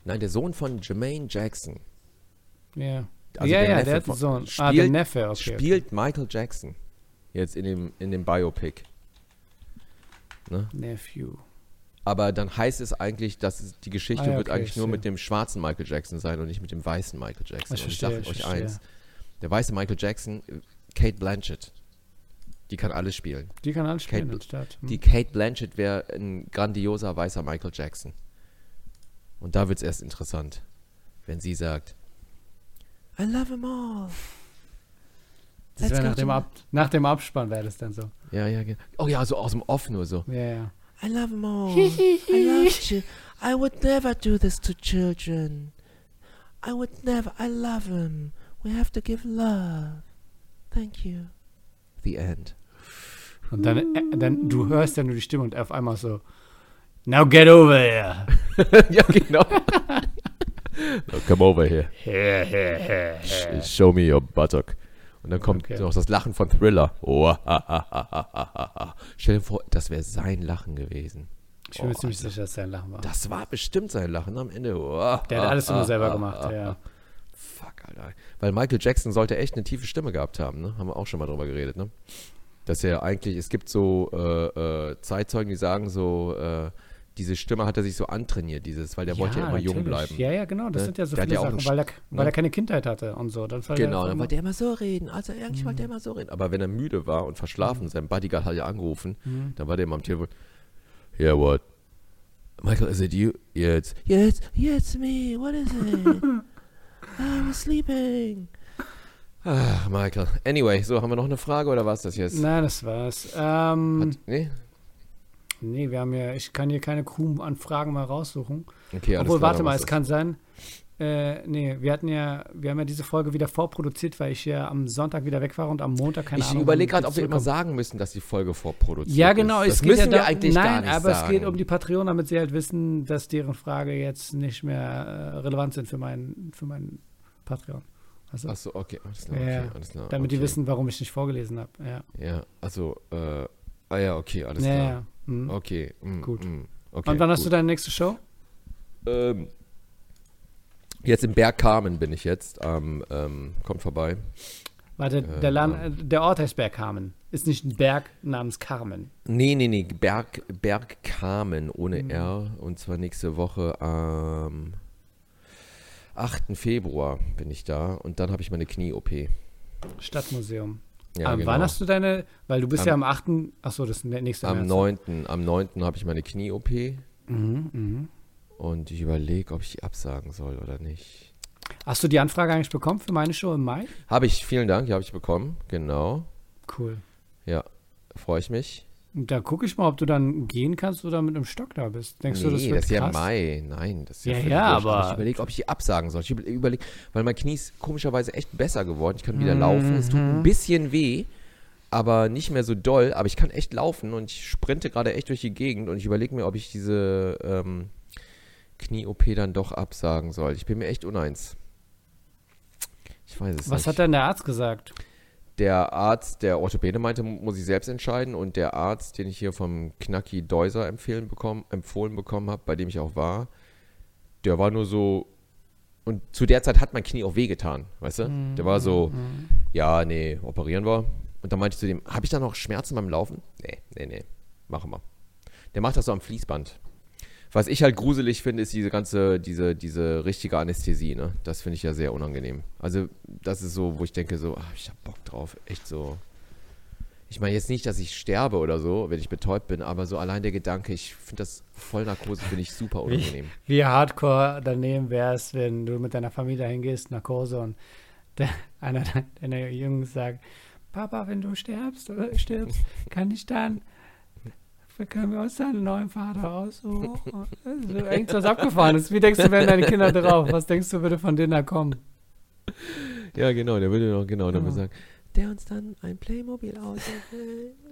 nein, der Sohn von Jermaine Jackson Ja. Also ja, der ja, Neffe der hat einen Sohn. ah, spielt- der Neffe, okay. spielt Michael Jackson jetzt in dem in dem Biopic. Ne? Nephew. Aber dann heißt es eigentlich, dass die Geschichte Ah, ja, wird okay, eigentlich ich nur mit dem schwarzen Michael Jackson sein und nicht mit dem weißen Michael Jackson. Ich und ich verstehe, sage ich euch verstehe. eins: Der weiße Michael Jackson, Kate Blanchett, die kann alles spielen. Die kann alles spielen Kate-. Hm. Die Kate Blanchett wäre ein grandioser weißer Michael Jackson. Und da wird es erst interessant, wenn sie sagt, I love them all. Das Let's wär go nach, dem Ab nach dem Abspann wäre das dann so. ja, ja, genau. Oh ja, so aus dem Off nur so. Ja, ja. I love them all. I love you. I would never do this to children. I would never. I love them. We have to give love. Thank you. The end. Und dann, äh, dann, du hörst ja nur die Stimme und auf einmal so, now get over here. ja, genau. Now come over here. Here, here, here, here. Show me your buttock. Und dann kommt Okay. noch das Lachen von Thriller. Oh, ha, ha, ha. Stell dir vor, das wäre sein Lachen gewesen. Ich bin mir Oh, ziemlich sicher, dass sein Lachen war. Das war bestimmt sein Lachen am Ende. Oh, Der hat alles immer ah, selber gemacht, ja. Fuck, Alter. Weil Michael Jackson sollte echt eine tiefe Stimme gehabt haben, ne? Haben wir auch schon mal drüber geredet, ne? Dass er eigentlich, es gibt so äh, äh, Zeitzeugen, die sagen so, äh, diese Stimme hat er sich so antrainiert, dieses, weil der wollte ja immer jung natürlich. bleiben. Ja, ja, genau. Das Ne? sind ja so Der viele ja Sachen, weil er, weil ne? er keine Kindheit hatte und so. Genau, er dann Wollte er immer so reden. Also eigentlich wollte er immer so reden. Aber wenn er müde war und verschlafen, Mhm. sein Bodyguard hat ja angerufen, dann war der immer am Telefon. Yeah, what? Michael, is it you? Yeah, it's Yeah, it's, yeah, it's me. What is it? I was sleeping. Ach, Michael. Anyway, so, haben wir noch eine Frage oder was das jetzt? Nein, das war's. Ähm, Hat, nee? Nee, wir haben ja, ich kann hier keine Crew-Anfragen mal raussuchen. Okay, alles Obwohl, klar, warte mal, es kann sein. Äh, nee, wir hatten ja, wir haben ja diese Folge wieder vorproduziert, weil ich ja am Sonntag wieder weg war und am Montag keine Ich Ahnung. überlege wann gerade, ob wir immer sagen müssen, dass die Folge vorproduziert Ja, genau. ist. Es Das geht müssen ja wir da, eigentlich nein, gar nicht aber sagen. es geht um die Patreon, damit sie halt wissen, dass deren Frage jetzt nicht mehr äh, relevant sind für meinen für meinen Patreon. Also, Achso, okay, alles klar, Ja, okay, alles klar. damit okay. die wissen, warum ich nicht vorgelesen habe. Ja. Ja, also, äh, ah ja, okay, alles ja, klar. ja. Hm. Okay, mm, Gut. mm, okay. Und wann hast du gut. deine nächste Show? Ähm, jetzt im Berg Carmen bin ich jetzt. Ähm, ähm, kommt vorbei. Warte, Äh, der, Lan ja. äh, der Ort heißt Berg Carmen. Ist nicht ein Berg namens Carmen. Nee, nee, nee, Berg, Berg Carmen ohne Mhm. R. Und zwar nächste Woche am 8. Februar bin ich da. Und dann habe ich meine Knie-OP. Stadtmuseum. Ja, am, genau. Wann hast du deine, weil du bist Am- ja am 8. Achso, das nächste Am März. 9. Am 9. habe ich meine Knie-OP. Mhm, mhm. Und ich überlege, ob ich die absagen soll oder nicht. Hast du die Anfrage eigentlich bekommen für meine Show im Mai? Habe ich, vielen Dank, die habe ich bekommen. Genau. Cool. Ja, freue ich mich. Da gucke ich mal, ob du dann gehen kannst oder mit einem Stock da bist. Denkst du, das nee, wird das ist ja krass? Mai. Nein, das ist ja Ja, ja, aber- Ich überlege, ob ich die absagen soll. Ich überlege, weil mein Knie ist komischerweise echt besser geworden. Ich kann wieder laufen. Es tut Mhm. ein bisschen weh, aber nicht mehr so doll. Aber ich kann echt laufen und ich sprinte gerade echt durch die Gegend. Und ich überlege mir, ob ich diese ähm, Knie-OP dann doch absagen soll. Ich bin mir echt uneins. Ich weiß es Was nicht. hat denn der Arzt gesagt? Der Arzt, der Orthopäde meinte, muss ich selbst entscheiden. Und der Arzt, den ich hier vom Knacki Deuser empfehlen bekommen, empfohlen bekommen habe, bei dem ich auch war, der war nur so. Und zu der Zeit hat mein Knie auch wehgetan, weißt du? Der war so, ja, nee, operieren wir. Und dann meinte ich zu dem, habe ich da noch Schmerzen beim Laufen? Nee, nee, nee, machen wir. Der macht das so am Fließband. Was ich halt gruselig finde, ist diese ganze, diese, diese richtige Anästhesie, ne? Das finde ich ja sehr unangenehm. Also, das ist so, wo ich denke, so, ach, ich hab Bock drauf. Echt so. Ich meine jetzt nicht, dass ich sterbe oder so, wenn ich betäubt bin, aber so allein der Gedanke, ich finde das Vollnarkose, finde ich super unangenehm. Wie hardcore daneben wär's, wenn du mit deiner Familie hingehst, Narkose und der, einer deiner Jungs sagt, Papa, wenn du stirbst oder stirbst, kann ich dann, können wir uns dann einen neuen Vater aussuchen? Irgendwas abgefahren ist. Wie denkst du, werden deine Kinder drauf? Was denkst du, würde von denen da kommen? Ja, genau, der würde noch, genau, der würde sagen, Der uns dann ein Playmobil aussucht.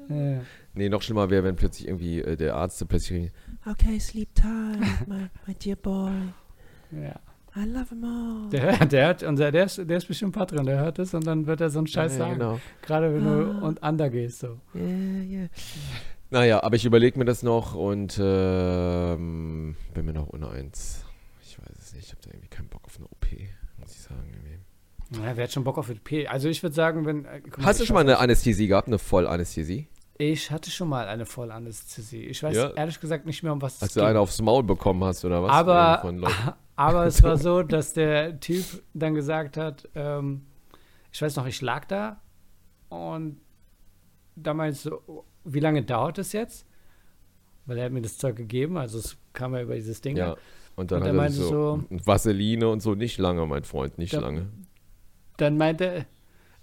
Ja. nee, noch schlimmer wäre, wenn plötzlich irgendwie äh, der Arzt so plötzlich, Okay, sleep tight, my, my dear boy. ja. I love them all. Der, hört- der, hat, unser, der, ist, der ist bestimmt Patron, der hört es und dann wird er so einen Scheiß ja, sagen. genau. Gerade wenn du Ah. und under gehst. So. Yeah, yeah. Naja, aber ich überlege mir das noch und ähm, bin mir noch uneins. Ich weiß es nicht, ich habe da irgendwie keinen Bock auf eine OP, muss ich sagen. Irgendwie. Ja, wer hat schon Bock auf EP? Also ich würde sagen, wenn. äh, guck Hast du schon mal eine. Anästhesie gehabt, eine Vollanästhesie? Ich hatte schon mal eine Vollanästhesie. Ich weiß Ja. ehrlich gesagt nicht mehr, um was Als es du ging. eine aufs Maul bekommen hast oder was? Aber, aber es war so, dass der Typ dann gesagt hat, ähm, ich weiß noch, ich lag da und da so, oh, wie lange dauert es jetzt? Weil er hat mir das Zeug gegeben, also es kam ja über dieses Ding. Ja. Und dann Und hat er meinte so, so- Vaseline und so, nicht lange, mein Freund, nicht Da- lange. Dann meinte er,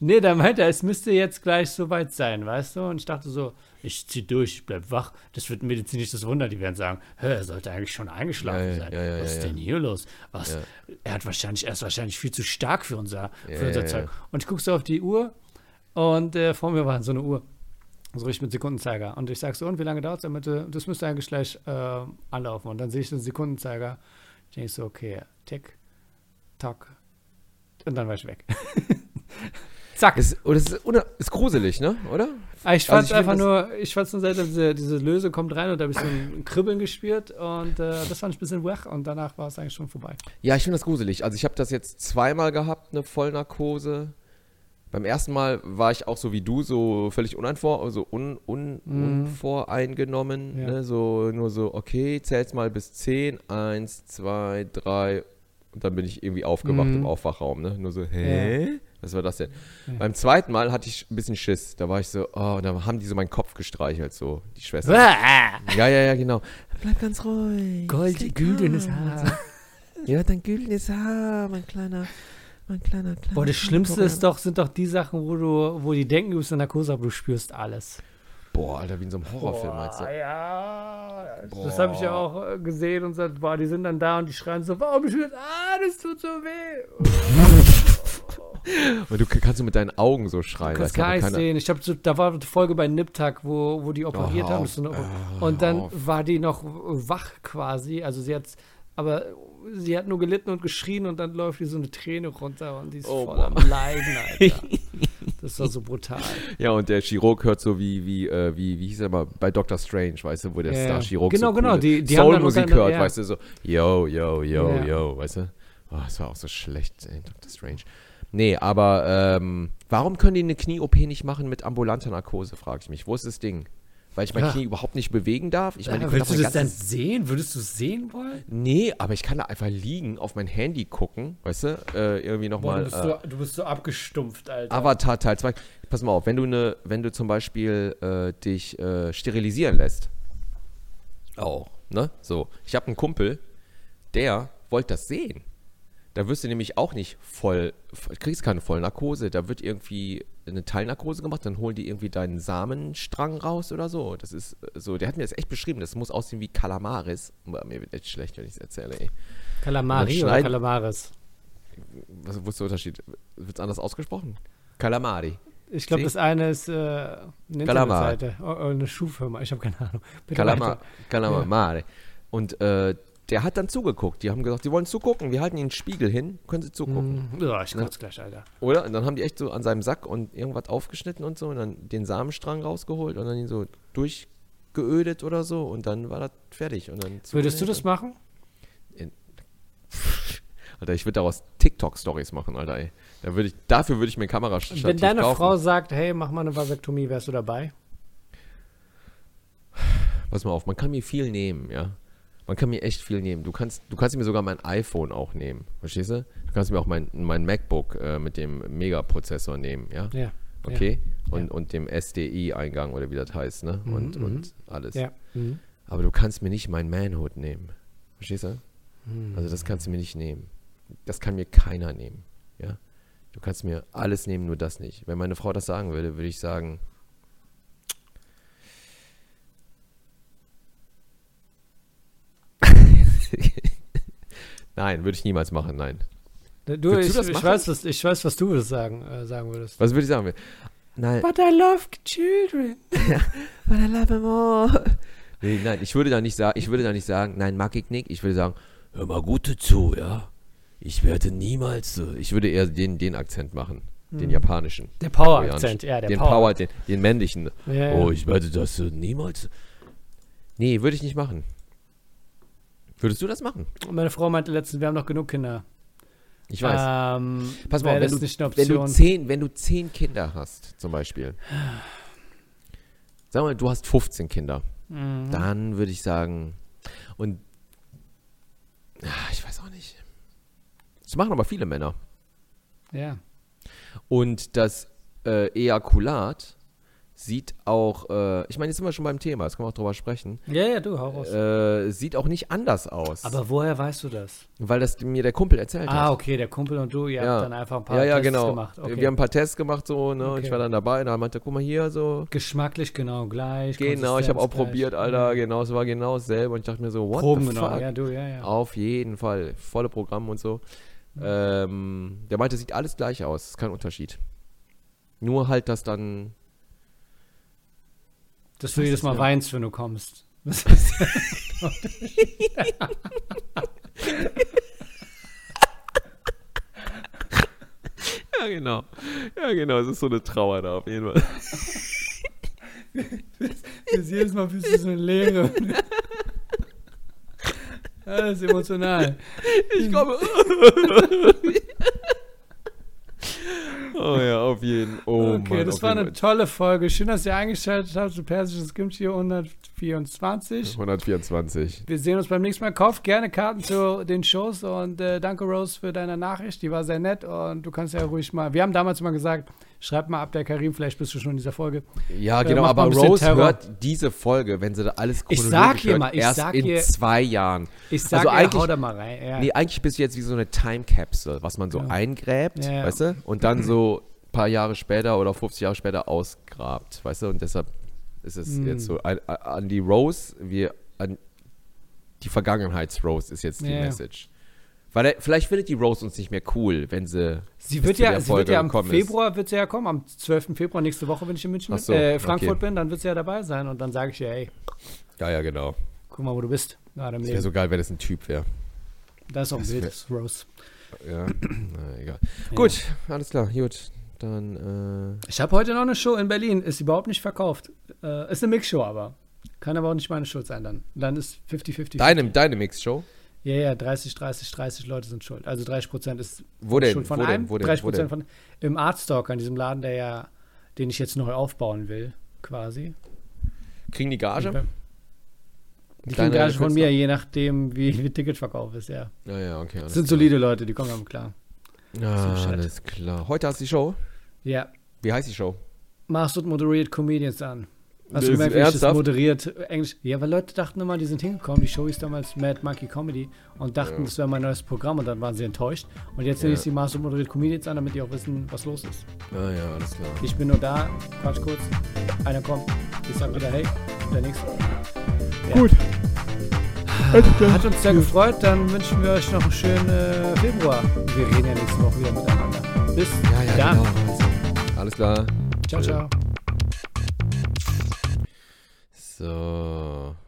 Nee, da meinte er, es müsste jetzt gleich soweit sein, weißt du? Und ich dachte so, ich zieh durch, ich bleib wach. Das wird medizinisch das Wunder. Die werden sagen, er sollte eigentlich schon eingeschlafen Ja, ja, sein. ja, Was ist denn hier los? Was? Er hat wahrscheinlich, er ist wahrscheinlich viel zu stark für unser, für unser Zeug. Und ich guck so auf die Uhr und äh, vor mir war so eine Uhr. So richtig mit Sekundenzeiger. Und ich sag so, und wie lange dauert es? Meinte, das müsste eigentlich gleich äh, anlaufen. Und dann sehe ich den Sekundenzeiger. Ich denke so, okay, tick, tock. Und dann war ich weg. Zack. Ist, oder ist, oder ist gruselig, ne? Oder? Ah, Ich Also fand find einfach das- nur, ich fand es nur seltsam, diese, diese Löse kommt rein und da habe ich so ein Kribbeln gespürt und äh, das fand ich ein bisschen wach und danach war es eigentlich schon vorbei. Ja, ich finde das gruselig. Also ich habe das jetzt zweimal gehabt, eine Vollnarkose. Beim ersten Mal war ich auch so wie du, so völlig uneinvor, also un, un, Mhm. unvoreingenommen. Ja. Ne? So, nur so, okay, zähl's mal bis 10, 1, 2, 3 und dann bin ich irgendwie aufgewacht Mhm. im Aufwachraum. Ne? Nur so, hä? Was war das denn? Ja. Beim zweiten Mal hatte ich ein bisschen Schiss. Da war ich so, oh, und da haben die so meinen Kopf gestreichelt, so, die Schwester. Ja, ja, ja, genau. Bleib ganz ruhig. Gold, güldenes. Haar. Ja, dein güldenes Haar, mein kleiner, mein kleiner, kleiner. Boah, das Schlimmste ist doch, sind doch die Sachen, wo du, wo die denken, du bist in Narkose, aber du spürst alles. Boah, Alter, wie in so einem Horrorfilm, meinst du? Boah, ja. Das Boah. habe ich ja auch äh, gesehen und gesagt, boah, die sind dann da und die schreien so, warum spürst Ah, das tut so weh. Und du kannst du mit deinen Augen so schreien. Du kannst gar nicht sehen. Ich habe so, da war eine Folge bei Niptak, wo, wo die operiert Oh, haben. Das Oh, und dann auf. war die noch wach quasi. Also sie hat, aber sie hat nur gelitten und geschrien und dann läuft ihr so eine Träne runter und die ist Oh, voll boah. am Leiden, Alter. Das war so brutal. Ja, und der Chirurg hört so wie, wie, äh, wie, wie hieß er mal, bei Doctor Strange, weißt du, wo der Ja, ja. Star-Chirurg Genau, so genau, die- die Soul-Musik hört, ja. weißt du, so, yo, yo, yo, Ja. yo, weißt du? Oh, das war auch so schlecht, ey, Doctor Strange. Nee, aber ähm, warum können die eine Knie-OP nicht machen mit ambulanter Narkose, frage ich mich. Wo ist das Ding? Weil ich mein Ja. Knie überhaupt nicht bewegen darf? Ich meine, können Willst doch du das dann sehen? Würdest du es sehen wollen? Nee, aber ich kann da einfach liegen, auf mein Handy gucken, weißt du? Äh, irgendwie nochmal. du, bist Äh, so, du bist so abgestumpft, Alter. Avatar Teil 2. Pass mal auf, wenn du ne, wenn du zum Beispiel äh, dich äh, sterilisieren lässt. Auch, ne? So. Ich habe einen Kumpel, der wollte das sehen. Da wirst du nämlich auch nicht voll, kriegst keine Vollnarkose. Da wird irgendwie eine Teilnarkose gemacht, dann holen die irgendwie deinen Samenstrang raus oder so. Das ist äh, so, der hat mir das echt beschrieben. Das muss aussehen wie Kalamaris. Mir wird echt schlecht, wenn ich es erzähle, ey. Kalamari oder Kalamaris? Was, wo ist der Unterschied? Wird es anders ausgesprochen? Kalamari. Ich glaube, das eine ist äh, eine. Internetseite. Oh, oh, eine Schuhfirma. Ich habe keine Ahnung. Bitte Kalama, weiter. Kalamare. Und äh, der hat dann zugeguckt. Die haben gesagt, die wollen zugucken. Wir halten ihnen einen Spiegel hin, können sie zugucken. Mm, Ja, ich kotze gleich, Alter. Oder? Und dann haben die echt so an seinem Sack und irgendwas aufgeschnitten und so und dann den Samenstrang rausgeholt und dann ihn so durchgeödet oder so und dann war das fertig. Und dann Würdest du das machen? Alter, ich würde daraus TikTok-Stories machen, Alter, ey. Da würd ich, dafür würde ich mir ein Kamerastativ Wenn deine kaufen. Frau sagt, hey, mach mal eine Vasektomie, wärst du dabei? Pass mal auf, man kann mir viel nehmen, ja. Man kann mir echt viel nehmen. Du kannst, du kannst mir sogar mein iPhone auch nehmen, verstehst du? Du kannst mir auch mein, mein MacBook äh, mit dem Megaprozessor nehmen, ja. Ja. Okay? Und, Ja. und dem SDI-Eingang oder wie das heißt, ne? Mhm, Und, mhm. und alles. Ja. Mhm. Aber du kannst mir nicht mein Manhood nehmen. Verstehst du? Mhm. Also das kannst du mir nicht nehmen. Das kann mir keiner nehmen. Ja? Du kannst mir alles nehmen, nur das nicht. Wenn meine Frau das sagen würde, würde ich sagen. nein, würde ich niemals machen, nein. Du, ich, du ich, weiß, was, ich weiß, was du würdest sagen, äh, sagen würdest. Was würde ich sagen? Nein, But I love children. But I love him all. nee, nein, ich würde da nicht sagen, ich würde da nicht sagen, nein, mag ich nicht. Ich würde sagen, hör mal gut zu, ja. Ich werde niemals so. Ich würde eher den, den Akzent machen. Den japanischen. Der Power-Akzent, ja, der den Power. Power, den, den männlichen. Ja, ja. Oh, ich werde das niemals. Nee, würde ich nicht machen. Würdest du das machen? Und Meine Frau meinte letztens, wir haben noch genug Kinder. Ich weiß. Ähm, Pass mal, wenn du, wenn, du zehn, wenn du zehn Kinder hast, zum Beispiel. Sag mal, du hast 15 Kinder. Mhm. Dann würde ich sagen. Und. Ah, ich weiß auch nicht. Das machen aber viele Männer. Ja. Und das äh, Ejakulat sieht auch, äh, ich meine, jetzt sind wir schon beim Thema, jetzt können wir auch drüber sprechen, Ja, ja, du, hau raus. äh, sieht auch nicht anders aus. Aber woher weißt du das? weil das mir der Kumpel erzählt Ah, hat. okay, der Kumpel und du, ihr Ja. habt dann einfach ein paar ja, ja, Tests genau. gemacht. Okay. Wir haben ein paar Tests gemacht, so, ne? Okay. ich war dann dabei und dann meinte, guck mal hier, so. Geschmacklich genau gleich. Genau, ich habe auch gleich. probiert, Alter, genau, es war genau dasselbe. Und ich dachte mir so, what Proben the genau, fuck? ja, du, ja, ja. Auf jeden Fall, volle Programm und so. Ähm, der meinte, sieht alles gleich aus, ist kein Unterschied. Nur halt, dass dann Dass du jedes Mal weinst, wenn du kommst. Das ist Ja, genau. Ja, genau. Es ist so eine Trauer da auf jeden Fall. das jedes Mal bist du so eine Leere. Ja, das ist emotional. Ich komme. Oh ja, auf jeden Oh okay, Mann, das war eine Fall. tolle Folge. Schön, dass ihr eingeschaltet habt zu Persisches Kimchi 124. 124. Wir sehen uns beim nächsten Mal. Kauft gerne Karten zu den Shows und äh, danke Rose für deine Nachricht. Die war sehr nett und du kannst ja ruhig mal. Wir haben damals mal gesagt, schreib mal ab der Karim, vielleicht bist du schon in dieser Folge. Ja, Äh, genau, aber Rose Terror. hört diese Folge, wenn sie da alles Ich chronologisch sag ihr mal, ich erst sag in ihr- zwei Jahren. Ich sag Also ja, eigentlich- hau da mal rein. Ja. Nee, eigentlich bist du jetzt wie so eine Time Capsule, was man so Ja. eingräbt, Ja, weißt du? Und dann so ein paar Jahre später oder 50 Jahre später ausgrabt, weißt du? Und deshalb ist es Mm. jetzt so ein, an die Rose, wir an die Vergangenheits-Rose ist jetzt die. Message. Weil er, vielleicht findet die Rose uns nicht mehr cool, wenn sie. Sie wird ja, sie wird ja am Februar wird sie ja kommen, am 12. Februar nächste Woche, wenn ich in München Ach bin, so, äh, Frankfurt okay. bin, dann wird sie ja dabei sein und dann sage ich ihr, ey, Ist. Ja, ja, genau. guck mal, wo du bist. Im Es wäre so geil, wenn es ein Typ wäre. das ist auch ein das Bild, das ist Rose. Ja, na, egal. Ja. Gut, alles klar, gut. Dann, äh, Ich habe heute noch eine Show in Berlin, ist überhaupt nicht verkauft. Äh, ist eine Mixshow aber. Kann aber auch nicht meine Schuld sein dann. Dann ist 50-50. deine, deine Mix-Show? Ja, ja, 30, 30, 30 Leute sind schuld. Also 30 Prozent ist Wo denn? schuld von Wo einem, denn? 30 Wo denn? Prozent von im Artstalker, in diesem Laden, der ja, den ich jetzt neu aufbauen will, quasi. Kriegen die Gage? Die Deine kriegen Gage von mir, je nachdem, wie, wie Ticketverkauf ist, ja. Ja, ja, okay. Das sind klar. solide Leute, die kommen damit klar. Ah, So alles klar. Heute hast du die Show? Ja. Wie heißt die Show? Machst moderiert Comedians an. Hast du ist gemerkt, wie ich das moderiert Englisch? Ja, weil Leute dachten immer, die sind hingekommen, die Show hieß damals Mad Monkey Comedy und dachten, Ja. das wäre mein neues Programm und dann waren sie enttäuscht. Und jetzt Ja. nenne ich sie Master moderiert Comedians an, damit die auch wissen, was los ist. Ah ja, alles klar. Ich bin nur da, quatsch kurz, einer kommt, ich sag wieder hey, der nächste. Ja. Gut. Hat uns sehr gefreut, dann wünschen wir euch noch einen schönen äh, Februar. Wir reden ja nächste Woche wieder miteinander. Bis Ja, ja, dann. genau. Also, alles klar. Ciao, ciao. So.